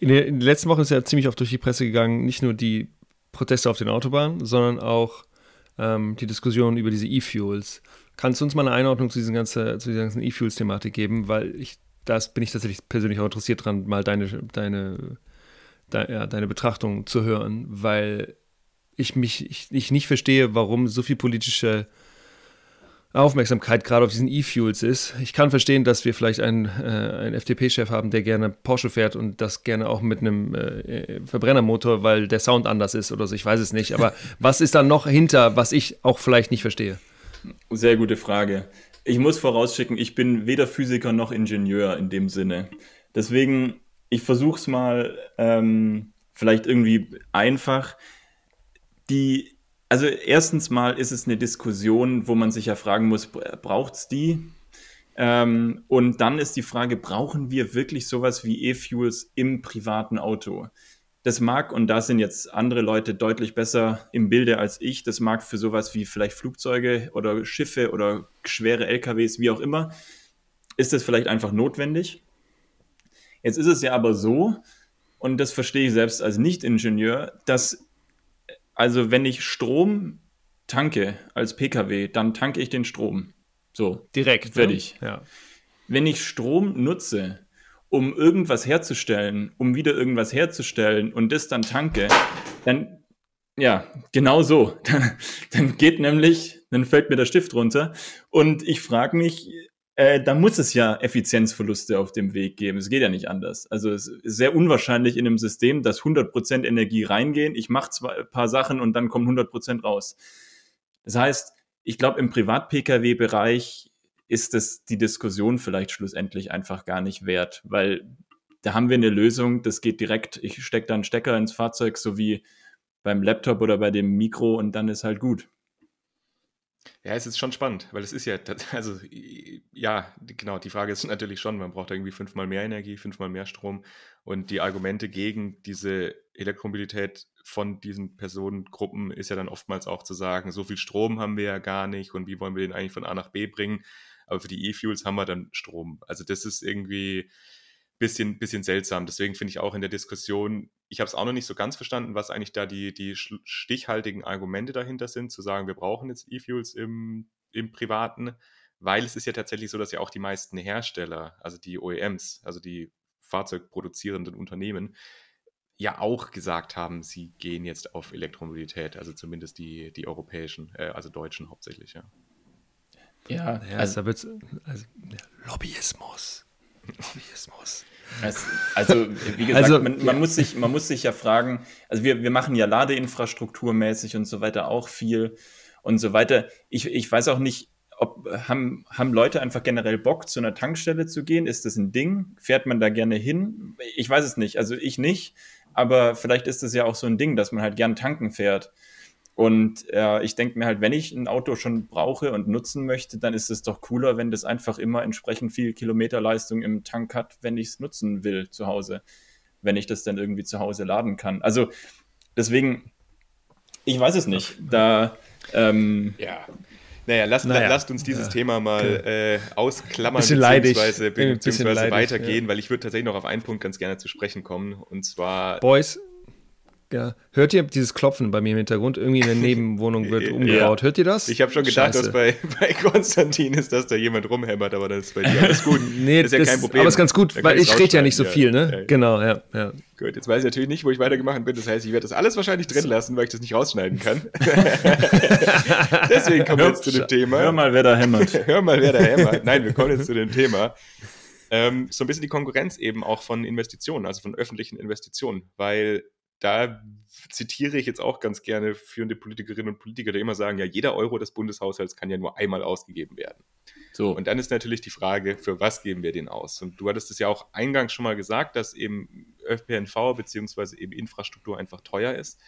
In, der, in den letzten Wochen ist ja ziemlich oft durch die Presse gegangen, nicht nur die Proteste auf den Autobahnen, sondern auch ähm, die Diskussion über diese E-Fuels. Kannst du uns mal eine Einordnung zu, diesen ganzen, zu dieser ganzen E-Fuels-Thematik geben? Weil ich, das bin ich tatsächlich persönlich auch interessiert dran, mal deine, deine, de, ja, deine Betrachtung zu hören, weil ich mich ich, ich nicht verstehe, warum so viel politische Aufmerksamkeit gerade auf diesen E-Fuels ist. Ich kann verstehen, dass wir vielleicht einen, äh, einen FDP-Chef haben, der gerne Porsche fährt und das gerne auch mit einem äh, Verbrennermotor, weil der Sound anders ist oder so. Ich weiß es nicht. Aber [laughs] was ist da noch hinter, was ich auch vielleicht nicht verstehe? Sehr gute Frage. Ich muss vorausschicken, ich bin weder Physiker noch Ingenieur in dem Sinne. Deswegen, ich versuche es mal ähm, vielleicht irgendwie einfach die, also erstens mal ist es eine Diskussion, wo man sich ja fragen muss, braucht es die? Ähm, und dann ist die Frage, brauchen wir wirklich sowas wie E-Fuels im privaten Auto? Das mag, und da sind jetzt andere Leute deutlich besser im Bilde als ich, das mag für sowas wie vielleicht Flugzeuge oder Schiffe oder schwere LKWs, wie auch immer, ist das vielleicht einfach notwendig. Jetzt ist es ja aber so, und das verstehe ich selbst als Nicht-Ingenieur, dass also wenn ich Strom tanke als Pkw, dann tanke ich den Strom. So. Direkt. Fertig. Ne? Ja. Wenn ich Strom nutze, um irgendwas herzustellen, um wieder irgendwas herzustellen und das dann tanke, dann Ja, genau so. [laughs] Dann, dann geht nämlich, dann fällt mir der Stift runter und ich frage mich, äh, da muss es ja Effizienzverluste auf dem Weg geben. Es geht ja nicht anders. Also es ist sehr unwahrscheinlich in einem System, dass 100% Energie reingehen. Ich mache zwar ein paar Sachen und dann kommen 100% raus. Das heißt, ich glaube, im Privat-Pkw-Bereich ist es die Diskussion vielleicht schlussendlich einfach gar nicht wert, weil da haben wir eine Lösung, das geht direkt, ich stecke da einen Stecker ins Fahrzeug, so wie beim Laptop oder bei dem Mikro und dann ist halt gut. Ja, es ist schon spannend, weil es ist ja, [laughs] also ja, genau, die Frage ist natürlich schon, man braucht irgendwie fünfmal mehr Energie, fünfmal mehr Strom und die Argumente gegen diese Elektromobilität von diesen Personengruppen ist ja dann oftmals auch zu sagen, so viel Strom haben wir ja gar nicht und wie wollen wir den eigentlich von A nach B bringen, aber für die E-Fuels haben wir dann Strom. Also das ist irgendwie, bisschen, bisschen seltsam. Deswegen finde ich auch in der Diskussion, ich habe es auch noch nicht so ganz verstanden, was eigentlich da die, die stichhaltigen Argumente dahinter sind, zu sagen, wir brauchen jetzt E-Fuels im, im Privaten, weil es ist ja tatsächlich so, dass ja auch die meisten Hersteller, also die OEMs, also die fahrzeugproduzierenden Unternehmen, ja auch gesagt haben, sie gehen jetzt auf Elektromobilität, also zumindest die, die europäischen, äh, also deutschen hauptsächlich, ja. Ja, ja also, also, also Lobbyismus. Lobbyismus. Also, wie gesagt, also, man, man ja. muss sich, man muss sich ja fragen, also wir, wir machen ja Ladeinfrastrukturmäßig und so weiter auch viel und so weiter. Ich, ich weiß auch nicht, ob haben, haben Leute einfach generell Bock, zu einer Tankstelle zu gehen? Ist das ein Ding? Fährt man da gerne hin? Ich weiß es nicht. Also ich nicht, aber vielleicht ist es ja auch so ein Ding, dass man halt gern tanken fährt. Und äh, ich denke mir halt, wenn ich ein Auto schon brauche und nutzen möchte, dann ist es doch cooler, wenn das einfach immer entsprechend viel Kilometerleistung im Tank hat, wenn ich es nutzen will zu Hause, wenn ich das dann irgendwie zu Hause laden kann. Also deswegen, ich weiß es nicht. Da ähm, ja. Naja, lasst, naja. lasst uns dieses ja. Thema mal äh, ausklammern bisschen beziehungsweise, beziehungsweise leidig, weitergehen, ja. weil ich würde tatsächlich noch auf einen Punkt ganz gerne zu sprechen kommen und zwar Boys, ja. Hört ihr dieses Klopfen bei mir im Hintergrund? Irgendwie eine Nebenwohnung wird [laughs] umgebaut. Ja. Hört ihr das? Ich habe schon gedacht, Scheiße. dass bei, [laughs] bei Konstantin ist, dass da jemand rumhämmert, aber das ist bei dir alles gut. [laughs] nee, das ist ja das, kein Problem. Aber ist ganz gut, weil ich rede ja nicht so viel, ne? Ja, genau, ja, ja. Gut, jetzt weiß ich natürlich nicht, wo ich weitergemacht bin. Das heißt, ich werde das alles wahrscheinlich drin lassen, weil ich das nicht rausschneiden kann. Deswegen kommen wir jetzt zu dem Thema. Hör mal, wer da hämmert. Hör mal, wer da hämmert. Nein, wir kommen jetzt zu dem Thema. Ähm, so ein bisschen die Konkurrenz eben auch von Investitionen, also von öffentlichen Investitionen, weil da zitiere ich jetzt auch ganz gerne führende Politikerinnen und Politiker, die immer sagen, ja, jeder Euro des Bundeshaushalts kann ja nur einmal ausgegeben werden. So, und dann ist natürlich die Frage, für was geben wir den aus? Und du hattest es ja auch eingangs schon mal gesagt, dass eben ÖPNV bzw. eben Infrastruktur einfach teuer ist.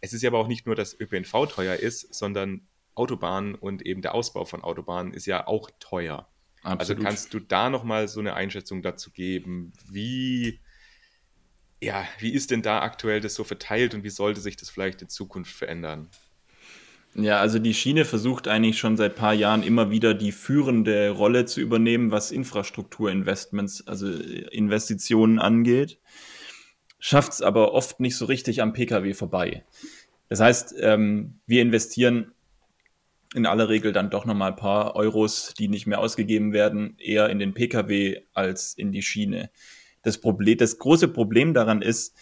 Es ist ja aber auch nicht nur, dass ÖPNV teuer ist, sondern Autobahnen und eben der Ausbau von Autobahnen ist ja auch teuer. Also Absolut. Also kannst du da nochmal so eine Einschätzung dazu geben, wie ja, wie ist denn da aktuell das so verteilt und wie sollte sich das vielleicht in Zukunft verändern? Ja, also die Schiene versucht eigentlich schon seit ein paar Jahren immer wieder die führende Rolle zu übernehmen, was Infrastrukturinvestments, also Investitionen angeht. Schafft es aber oft nicht so richtig am Pkw vorbei. Das heißt, ähm, wir investieren in aller Regel dann doch nochmal ein paar Euros, die nicht mehr ausgegeben werden, eher in den Pkw als in die Schiene. Das Problem, das große Problem daran ist,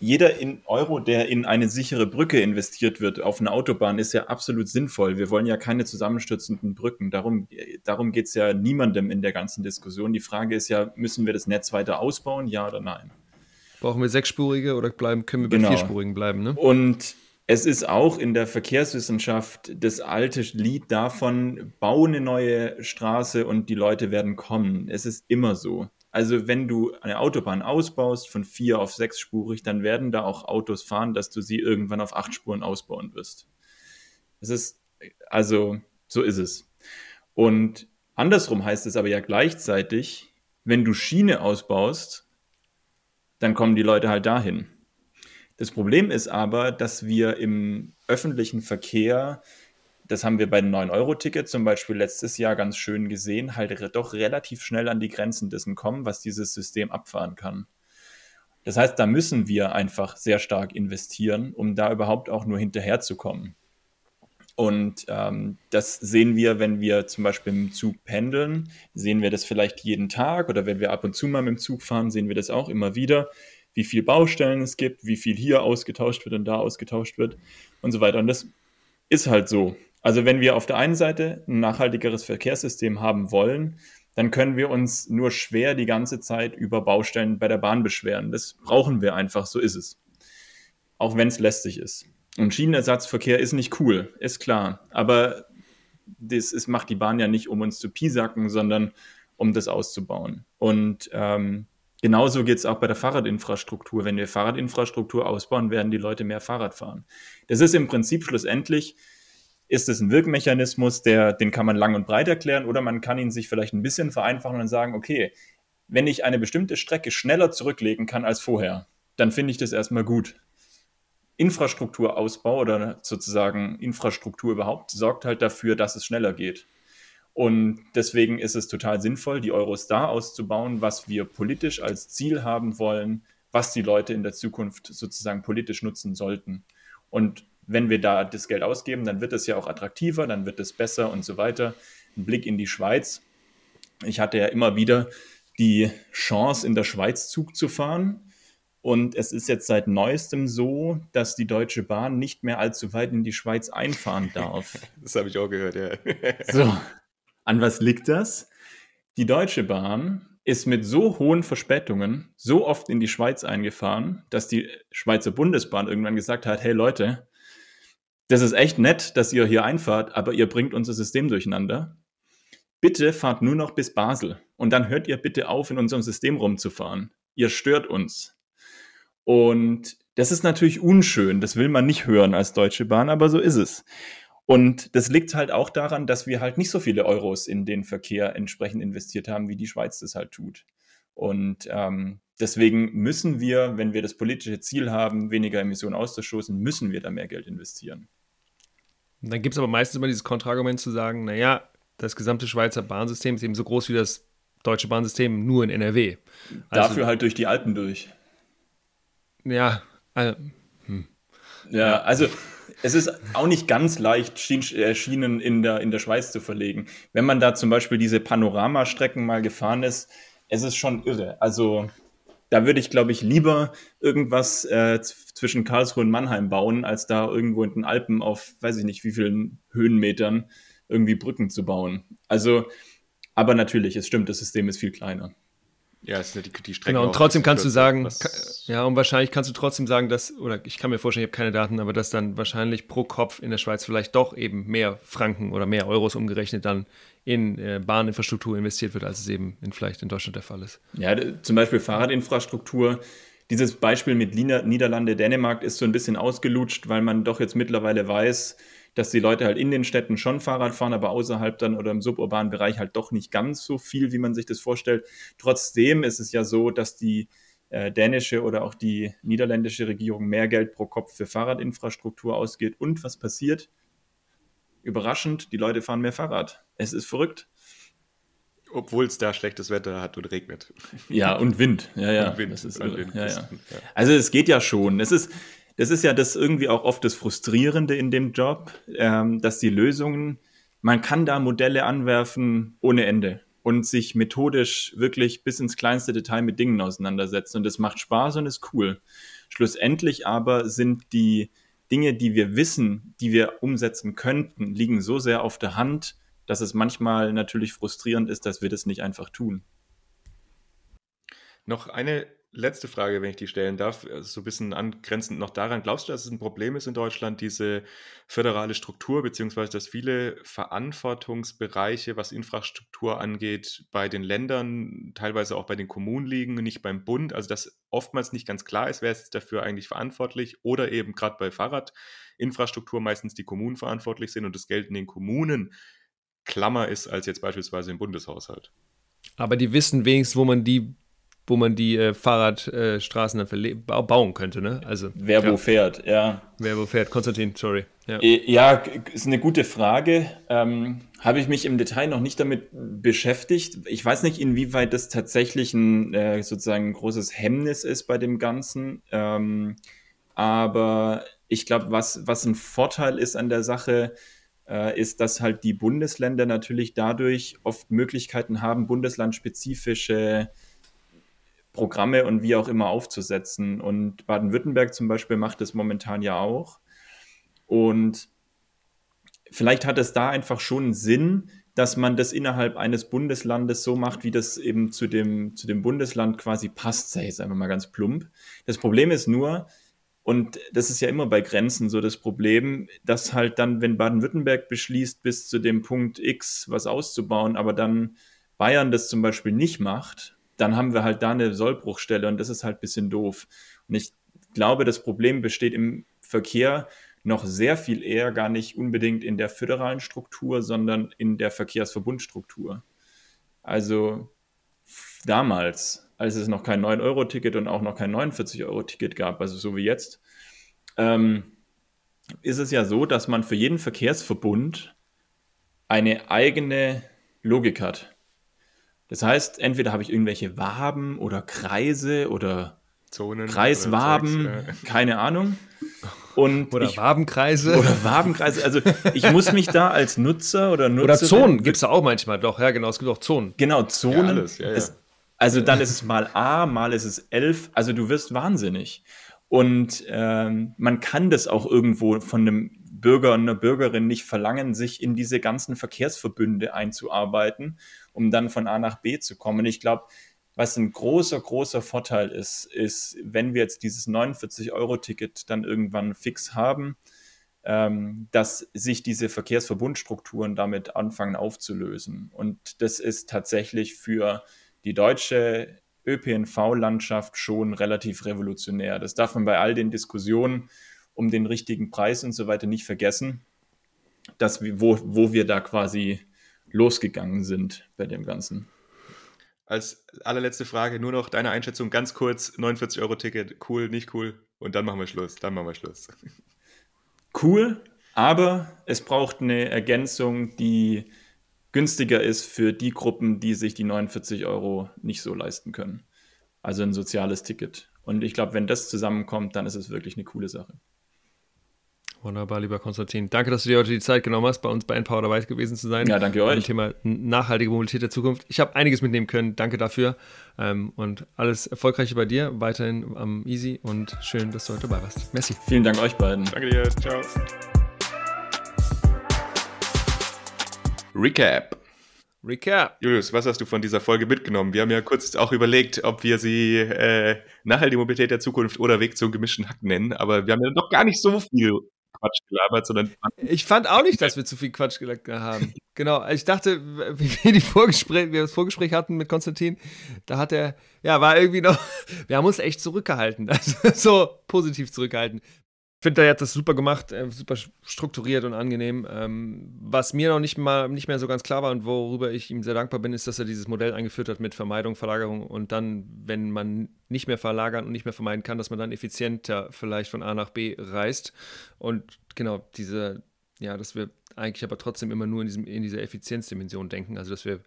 jeder in Euro, der in eine sichere Brücke investiert wird, auf eine Autobahn, ist ja absolut sinnvoll. Wir wollen ja keine zusammenstürzenden Brücken. Darum, darum geht es ja niemandem in der ganzen Diskussion. Die Frage ist ja, müssen wir das Netz weiter ausbauen, ja oder nein? Brauchen wir sechsspurige oder bleiben, können wir bei genau. vierspurigen bleiben? Ne? Und es ist auch in der Verkehrswissenschaft das alte Lied davon, bau eine neue Straße und die Leute werden kommen. Es ist immer so. Also wenn du eine Autobahn ausbaust von vier auf sechsspurig, dann werden da auch Autos fahren, dass du sie irgendwann auf acht Spuren ausbauen wirst. Es ist, also, so ist es. Und andersrum heißt es aber ja gleichzeitig, wenn du Schiene ausbaust, dann kommen die Leute halt dahin. Das Problem ist aber, dass wir im öffentlichen Verkehr das haben wir bei dem 9-Euro-Ticket zum Beispiel letztes Jahr ganz schön gesehen, halt doch relativ schnell an die Grenzen dessen kommen, was dieses System abfahren kann. Das heißt, da müssen wir einfach sehr stark investieren, um da überhaupt auch nur hinterherzukommen. Und ähm, das sehen wir, wenn wir zum Beispiel im Zug pendeln, sehen wir das vielleicht jeden Tag oder wenn wir ab und zu mal mit dem Zug fahren, sehen wir das auch immer wieder. wie viel Baustellen es gibt, wie viel hier ausgetauscht wird und da ausgetauscht wird und so weiter. Und das ist halt so. Also wenn wir auf der einen Seite ein nachhaltigeres Verkehrssystem haben wollen, dann können wir uns nur schwer die ganze Zeit über Baustellen bei der Bahn beschweren. Das brauchen wir einfach, so ist es. Auch wenn es lästig ist. Und Schienenersatzverkehr ist nicht cool, ist klar. Aber das ist, macht die Bahn ja nicht, um uns zu piesacken, sondern um das auszubauen. Und ähm, genauso geht es auch bei der Fahrradinfrastruktur. Wenn wir Fahrradinfrastruktur ausbauen, werden die Leute mehr Fahrrad fahren. Das ist im Prinzip schlussendlich, ist es ein Wirkmechanismus, der, den kann man lang und breit erklären oder man kann ihn sich vielleicht ein bisschen vereinfachen und sagen, okay, wenn ich eine bestimmte Strecke schneller zurücklegen kann als vorher, dann finde ich das erstmal gut. Infrastrukturausbau oder sozusagen Infrastruktur überhaupt sorgt halt dafür, dass es schneller geht. Und deswegen ist es total sinnvoll, die Euros da auszubauen, was wir politisch als Ziel haben wollen, was die Leute in der Zukunft sozusagen politisch nutzen sollten. Und wenn wir da das Geld ausgeben, dann wird es ja auch attraktiver, dann wird es besser und so weiter. Ein Blick in die Schweiz. Ich hatte ja immer wieder die Chance, in der Schweiz Zug zu fahren. Und es ist jetzt seit neuestem so, dass die Deutsche Bahn nicht mehr allzu weit in die Schweiz einfahren darf. [laughs] Das habe ich auch gehört, ja. [laughs] So, an was liegt das? Die Deutsche Bahn ist mit so hohen Verspätungen so oft in die Schweiz eingefahren, dass die Schweizer Bundesbahn irgendwann gesagt hat, hey Leute, das ist echt nett, dass ihr hier einfahrt, aber ihr bringt unser System durcheinander. Bitte fahrt nur noch bis Basel und dann hört ihr bitte auf, in unserem System rumzufahren. Ihr stört uns. Und das ist natürlich unschön, das will man nicht hören als Deutsche Bahn, aber so ist es. Und das liegt halt auch daran, dass wir halt nicht so viele Euros in den Verkehr entsprechend investiert haben, wie die Schweiz das halt tut. Und ähm, deswegen müssen wir, wenn wir das politische Ziel haben, weniger Emissionen auszustoßen, müssen wir da mehr Geld investieren. Dann gibt es aber meistens immer dieses Kontraargument zu sagen, naja, das gesamte Schweizer Bahnsystem ist eben so groß wie das deutsche Bahnsystem nur in NRW. Also, Dafür halt durch die Alpen durch. Ja, also, hm. ja, also es ist auch nicht ganz leicht, äh, Schienen in der, in der Schweiz zu verlegen. Wenn man da zum Beispiel diese Panoramastrecken mal gefahren ist, es ist schon irre. Also da würde ich, glaube ich, lieber irgendwas äh, zwischen Karlsruhe und Mannheim bauen, als da irgendwo in den Alpen auf, weiß ich nicht, wie vielen Höhenmetern irgendwie Brücken zu bauen. Also, aber natürlich, es stimmt, das System ist viel kleiner. Ja, ist ja die, die Strecke. Genau, und trotzdem kannst du sagen, ja, und wahrscheinlich kannst du trotzdem sagen, dass, oder ich kann mir vorstellen, ich habe keine Daten, aber dass dann wahrscheinlich pro Kopf in der Schweiz vielleicht doch eben mehr Franken oder mehr Euros umgerechnet dann in äh, Bahninfrastruktur investiert wird, als es eben in, vielleicht in Deutschland der Fall ist. Ja, zum Beispiel Fahrradinfrastruktur. Dieses Beispiel mit Niederlande, Dänemark ist so ein bisschen ausgelutscht, weil man doch jetzt mittlerweile weiß, dass die Leute halt in den Städten schon Fahrrad fahren, aber außerhalb dann oder im suburbanen Bereich halt doch nicht ganz so viel, wie man sich das vorstellt. Trotzdem ist es ja so, dass die äh, dänische oder auch die niederländische Regierung mehr Geld pro Kopf für Fahrradinfrastruktur ausgeht. Und was passiert? Überraschend, die Leute fahren mehr Fahrrad. Es ist verrückt. Obwohl es da schlechtes Wetter hat und regnet. [laughs] Ja, und Wind. Ja, ja. Und Wind. Das ist, ja, ja. Also es geht ja schon. Es ist, das ist ja das irgendwie auch oft das Frustrierende in dem Job, ähm, dass die Lösungen, man kann da Modelle anwerfen ohne Ende und sich methodisch wirklich bis ins kleinste Detail mit Dingen auseinandersetzen. Und das macht Spaß und ist cool. Schlussendlich aber sind die Dinge, die wir wissen, die wir umsetzen könnten, liegen so sehr auf der Hand, dass es manchmal natürlich frustrierend ist, dass wir das nicht einfach tun. Noch eine letzte Frage, wenn ich die stellen darf, also so ein bisschen angrenzend noch daran. Glaubst du, dass es ein Problem ist in Deutschland, diese föderale Struktur, beziehungsweise dass viele Verantwortungsbereiche, was Infrastruktur angeht, bei den Ländern, teilweise auch bei den Kommunen liegen, nicht beim Bund? Also dass oftmals nicht ganz klar ist, wer ist dafür eigentlich verantwortlich oder eben gerade bei Fahrradinfrastruktur meistens die Kommunen verantwortlich sind und das Geld in den Kommunen klammer ist als jetzt beispielsweise im Bundeshaushalt. Aber die wissen wenigstens, wo man die wo man die äh, Fahrradstraßen äh, dann ba bauen könnte, ne? Also, Wer ja. wo fährt, ja. Wer wo fährt, Konstantin, sorry. Ja, äh, ja ist eine gute Frage. Ähm, Habe ich mich im Detail noch nicht damit beschäftigt. Ich weiß nicht, inwieweit das tatsächlich ein äh, sozusagen ein großes Hemmnis ist bei dem Ganzen. Ähm, aber ich glaube, was, was ein Vorteil ist an der Sache, äh, ist, dass halt die Bundesländer natürlich dadurch oft Möglichkeiten haben, bundeslandspezifische Programme und wie auch immer aufzusetzen. Und Baden-Württemberg zum Beispiel macht das momentan ja auch. Und vielleicht hat es da einfach schon Sinn, dass man das innerhalb eines Bundeslandes so macht, wie das eben zu dem, zu dem Bundesland quasi passt, sei es einfach mal ganz plump. Das Problem ist nur, und das ist ja immer bei Grenzen so das Problem, dass halt dann, wenn Baden-Württemberg beschließt, bis zu dem Punkt X was auszubauen, aber dann Bayern das zum Beispiel nicht macht, dann haben wir halt da eine Sollbruchstelle und das ist halt ein bisschen doof. Und ich glaube, das Problem besteht im Verkehr noch sehr viel eher gar nicht unbedingt in der föderalen Struktur, sondern in der Verkehrsverbundstruktur. Also damals, als es noch kein 9-Euro-Ticket und auch noch kein 49-Euro-Ticket gab, also so wie jetzt, ähm, ist es ja so, dass man für jeden Verkehrsverbund eine eigene Logik hat. Das heißt, entweder habe ich irgendwelche Waben oder Kreise oder Zonen Kreiswaben, oder Zeugs, ja. keine Ahnung. Und [laughs] oder ich, Wabenkreise. Oder Wabenkreise. Also ich muss mich da als Nutzer oder Nutzerin... Oder Zonen gibt es da auch manchmal. Doch, ja genau, es gibt auch Zonen. Genau, Zonen. Ja, alles, ja, ist, also dann ist es mal A, mal ist es elf. Also du wirst wahnsinnig. Und ähm, man kann das auch irgendwo von einem Bürger und einer Bürgerin nicht verlangen, sich in diese ganzen Verkehrsverbünde einzuarbeiten, um dann von A nach B zu kommen. Ich glaube, was ein großer, großer Vorteil ist, ist, wenn wir jetzt dieses 49-Euro-Ticket dann irgendwann fix haben, ähm, dass sich diese Verkehrsverbundstrukturen damit anfangen aufzulösen. Und das ist tatsächlich für die deutsche ÖPNV-Landschaft schon relativ revolutionär. Das darf man bei all den Diskussionen um den richtigen Preis und so weiter nicht vergessen, dass wir, wo, wo wir da quasi losgegangen sind bei dem Ganzen als allerletzte Frage nur noch deine Einschätzung ganz kurz: 49 Euro Ticket, cool, nicht cool? Und dann machen wir Schluss. Dann machen wir Schluss. [laughs] Cool, aber es braucht eine Ergänzung, die günstiger ist für die Gruppen, die sich die 49 Euro nicht so leisten können. Also ein soziales Ticket. Und ich glaube, wenn das zusammenkommt, dann ist es wirklich eine coole Sache. Wunderbar, lieber Konstantin. Danke, dass du dir heute die Zeit genommen hast, bei uns bei Empower dabei gewesen zu sein. Ja, danke euch. Zum Thema nachhaltige Mobilität der Zukunft. Ich habe einiges mitnehmen können. Danke dafür. Ähm, und alles Erfolgreiche bei dir. Weiterhin am Easy und schön, dass du heute dabei warst. Merci. Vielen Dank euch beiden. Danke dir. Ciao. Recap. Recap. Julius, was hast du von dieser Folge mitgenommen? Wir haben ja kurz auch überlegt, ob wir sie äh, nachhaltige Mobilität der Zukunft oder Weg zum gemischten Hack nennen, aber wir haben ja noch gar nicht so viel Quatsch gelabert, sondern. Ich fand auch nicht, dass wir zu viel Quatsch gelabert haben. genau. Ich dachte, wie wir die Vorgespräch, wir das Vorgespräch hatten mit Konstantin, da hat er, ja, war irgendwie noch, [laughs] wir haben uns echt zurückgehalten. [laughs] Also, so positiv zurückgehalten finde, er hat das super gemacht, äh, super strukturiert und angenehm. Ähm, was mir noch nicht, mal, nicht mehr so ganz klar war und worüber ich ihm sehr dankbar bin, ist, dass er dieses Modell eingeführt hat mit Vermeidung, Verlagerung und dann, wenn man nicht mehr verlagern und nicht mehr vermeiden kann, dass man dann effizienter vielleicht von A nach B reist. Und genau, diese, ja, dass wir eigentlich aber trotzdem immer nur in, diesem, in dieser Effizienzdimension denken, also dass wir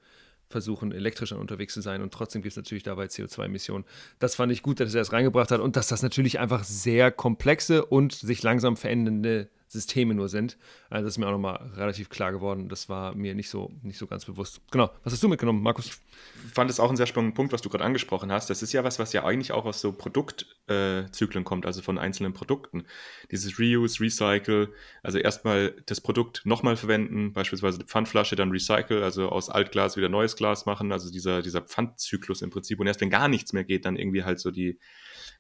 versuchen, elektrisch unterwegs zu sein und trotzdem gibt es natürlich dabei CO2-Emissionen. Das fand ich gut, dass er das reingebracht hat und dass das natürlich einfach sehr komplexe und sich langsam verändernde Systeme nur sind. Also das ist mir auch nochmal relativ klar geworden. Das war mir nicht so, nicht so ganz bewusst. Genau. Was hast du mitgenommen, Markus? Ich fand es auch einen sehr spannenden Punkt, was du gerade angesprochen hast. Das ist ja was, was ja eigentlich auch aus so Produktzyklen äh, kommt, also von einzelnen Produkten. Dieses Reuse, Recycle, also erstmal das Produkt nochmal verwenden, beispielsweise eine Pfandflasche, dann Recycle, also aus Altglas wieder neues Glas machen, also dieser, dieser Pfandzyklus im Prinzip. Und erst wenn gar nichts mehr geht, dann irgendwie halt so die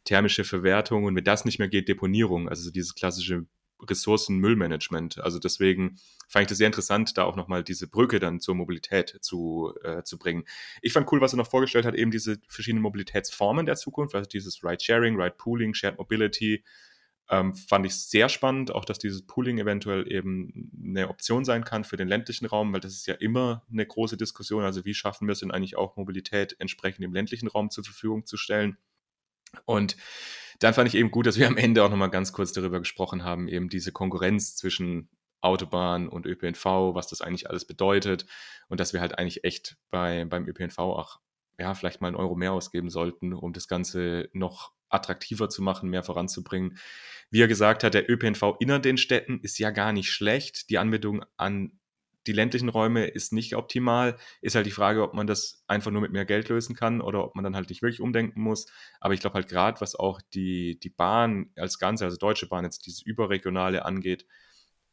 thermische Verwertung und wenn das nicht mehr geht, Deponierung, also so dieses klassische Ressourcenmüllmanagement. Also deswegen fand ich das sehr interessant, da auch nochmal diese Brücke dann zur Mobilität zu, äh, zu bringen. Ich fand cool, was er noch vorgestellt hat, eben diese verschiedenen Mobilitätsformen der Zukunft, also dieses Ride-Sharing, Ride-Pooling, Shared Mobility. Ähm, fand ich sehr spannend, auch dass dieses Pooling eventuell eben eine Option sein kann für den ländlichen Raum, weil das ist ja immer eine große Diskussion. Also wie schaffen wir es denn eigentlich auch Mobilität entsprechend im ländlichen Raum zur Verfügung zu stellen? Und dann fand ich eben gut, dass wir am Ende auch nochmal ganz kurz darüber gesprochen haben, eben diese Konkurrenz zwischen Autobahn und ÖPNV, was das eigentlich alles bedeutet und dass wir halt eigentlich echt bei, beim ÖPNV auch ja, vielleicht mal einen Euro mehr ausgeben sollten, um das Ganze noch attraktiver zu machen, mehr voranzubringen. Wie er gesagt hat, der ÖPNV inner den Städten ist ja gar nicht schlecht. Die Anbindung an die ländlichen Räume ist nicht optimal. Ist halt die Frage, ob man das einfach nur mit mehr Geld lösen kann oder ob man dann halt nicht wirklich umdenken muss. Aber ich glaube halt gerade, was auch die, die Bahn als Ganze, also Deutsche Bahn jetzt dieses Überregionale angeht,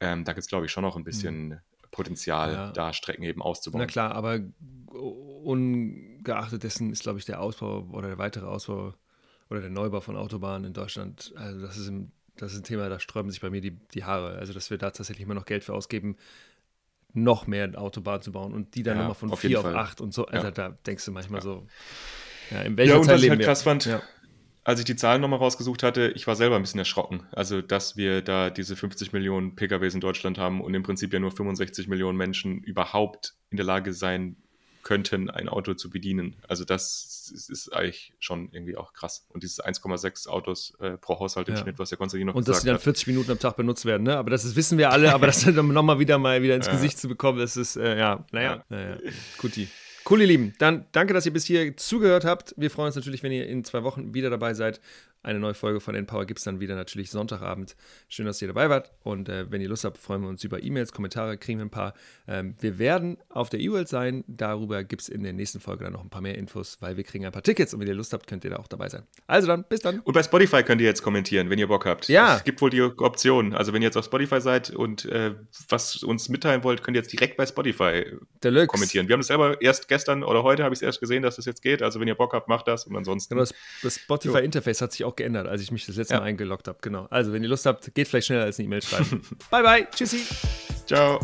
ähm, da gibt es, glaube ich, schon noch ein hm. bisschen mhm. Potenzial, ja. da Strecken eben auszubauen. Na klar, aber ungeachtet dessen ist, glaube ich, der Ausbau oder der weitere Ausbau oder der Neubau von Autobahnen in Deutschland, also das ist, im, das ist ein Thema, da sträuben sich bei mir die, die Haare. Also, dass wir da tatsächlich immer noch Geld für ausgeben, noch mehr Autobahnen zu bauen und die dann ja, nochmal von auf vier auf acht und so. Also, ja. da denkst du manchmal ja. so, ja, in welcher ja, und Zeit was ich halt krass fand, ja. als ich die Zahlen nochmal rausgesucht hatte, ich war selber ein bisschen erschrocken. Also, dass wir da diese 50 Millionen PKWs in Deutschland haben und im Prinzip ja nur 65 Millionen Menschen überhaupt in der Lage sein könnten, ein Auto zu bedienen. Also das ist, ist eigentlich schon irgendwie auch krass. Und dieses 1,6 Autos äh, pro Haushalt im ja. Schnitt, was der Konstantin noch Und dass sie dann 40 Minuten am Tag benutzt werden, ne? Aber das ist, wissen wir alle, aber das [laughs] dann nochmal wieder mal wieder ins ja. Gesicht zu bekommen, das ist, äh, ja, naja, ja. naja. Guti. Cool, ihr Lieben. Dann danke, dass ihr bis hier zugehört habt. Wir freuen uns natürlich, wenn ihr in zwei Wochen wieder dabei seid. Eine neue Folge von Empower gibt es dann wieder natürlich Sonntagabend. Schön, dass ihr dabei wart. Und äh, wenn ihr Lust habt, freuen wir uns über E-Mails, Kommentare, kriegen wir ein paar. Ähm, wir werden auf der E-World sein. Darüber gibt es in der nächsten Folge dann noch ein paar mehr Infos, weil wir kriegen ein paar Tickets. Und wenn ihr Lust habt, könnt ihr da auch dabei sein. Also dann, bis dann. Und bei Spotify könnt ihr jetzt kommentieren, wenn ihr Bock habt. Ja. Es gibt wohl die Option. Also wenn ihr jetzt auf Spotify seid und äh, was uns mitteilen wollt, könnt ihr jetzt direkt bei Spotify Deluxe. kommentieren. Wir haben das selber erst gestern oder heute habe ich es erst gesehen, dass das jetzt geht. Also wenn ihr Bock habt, macht das. Und ansonsten. Genau, das, das Spotify-Interface hat sich auch geändert, als ich mich das letzte ja. Mal eingeloggt habe. Genau. Also, wenn ihr Lust habt, geht vielleicht schneller als eine E-Mail schreiben. [laughs] bye, bye. Tschüssi. Ciao.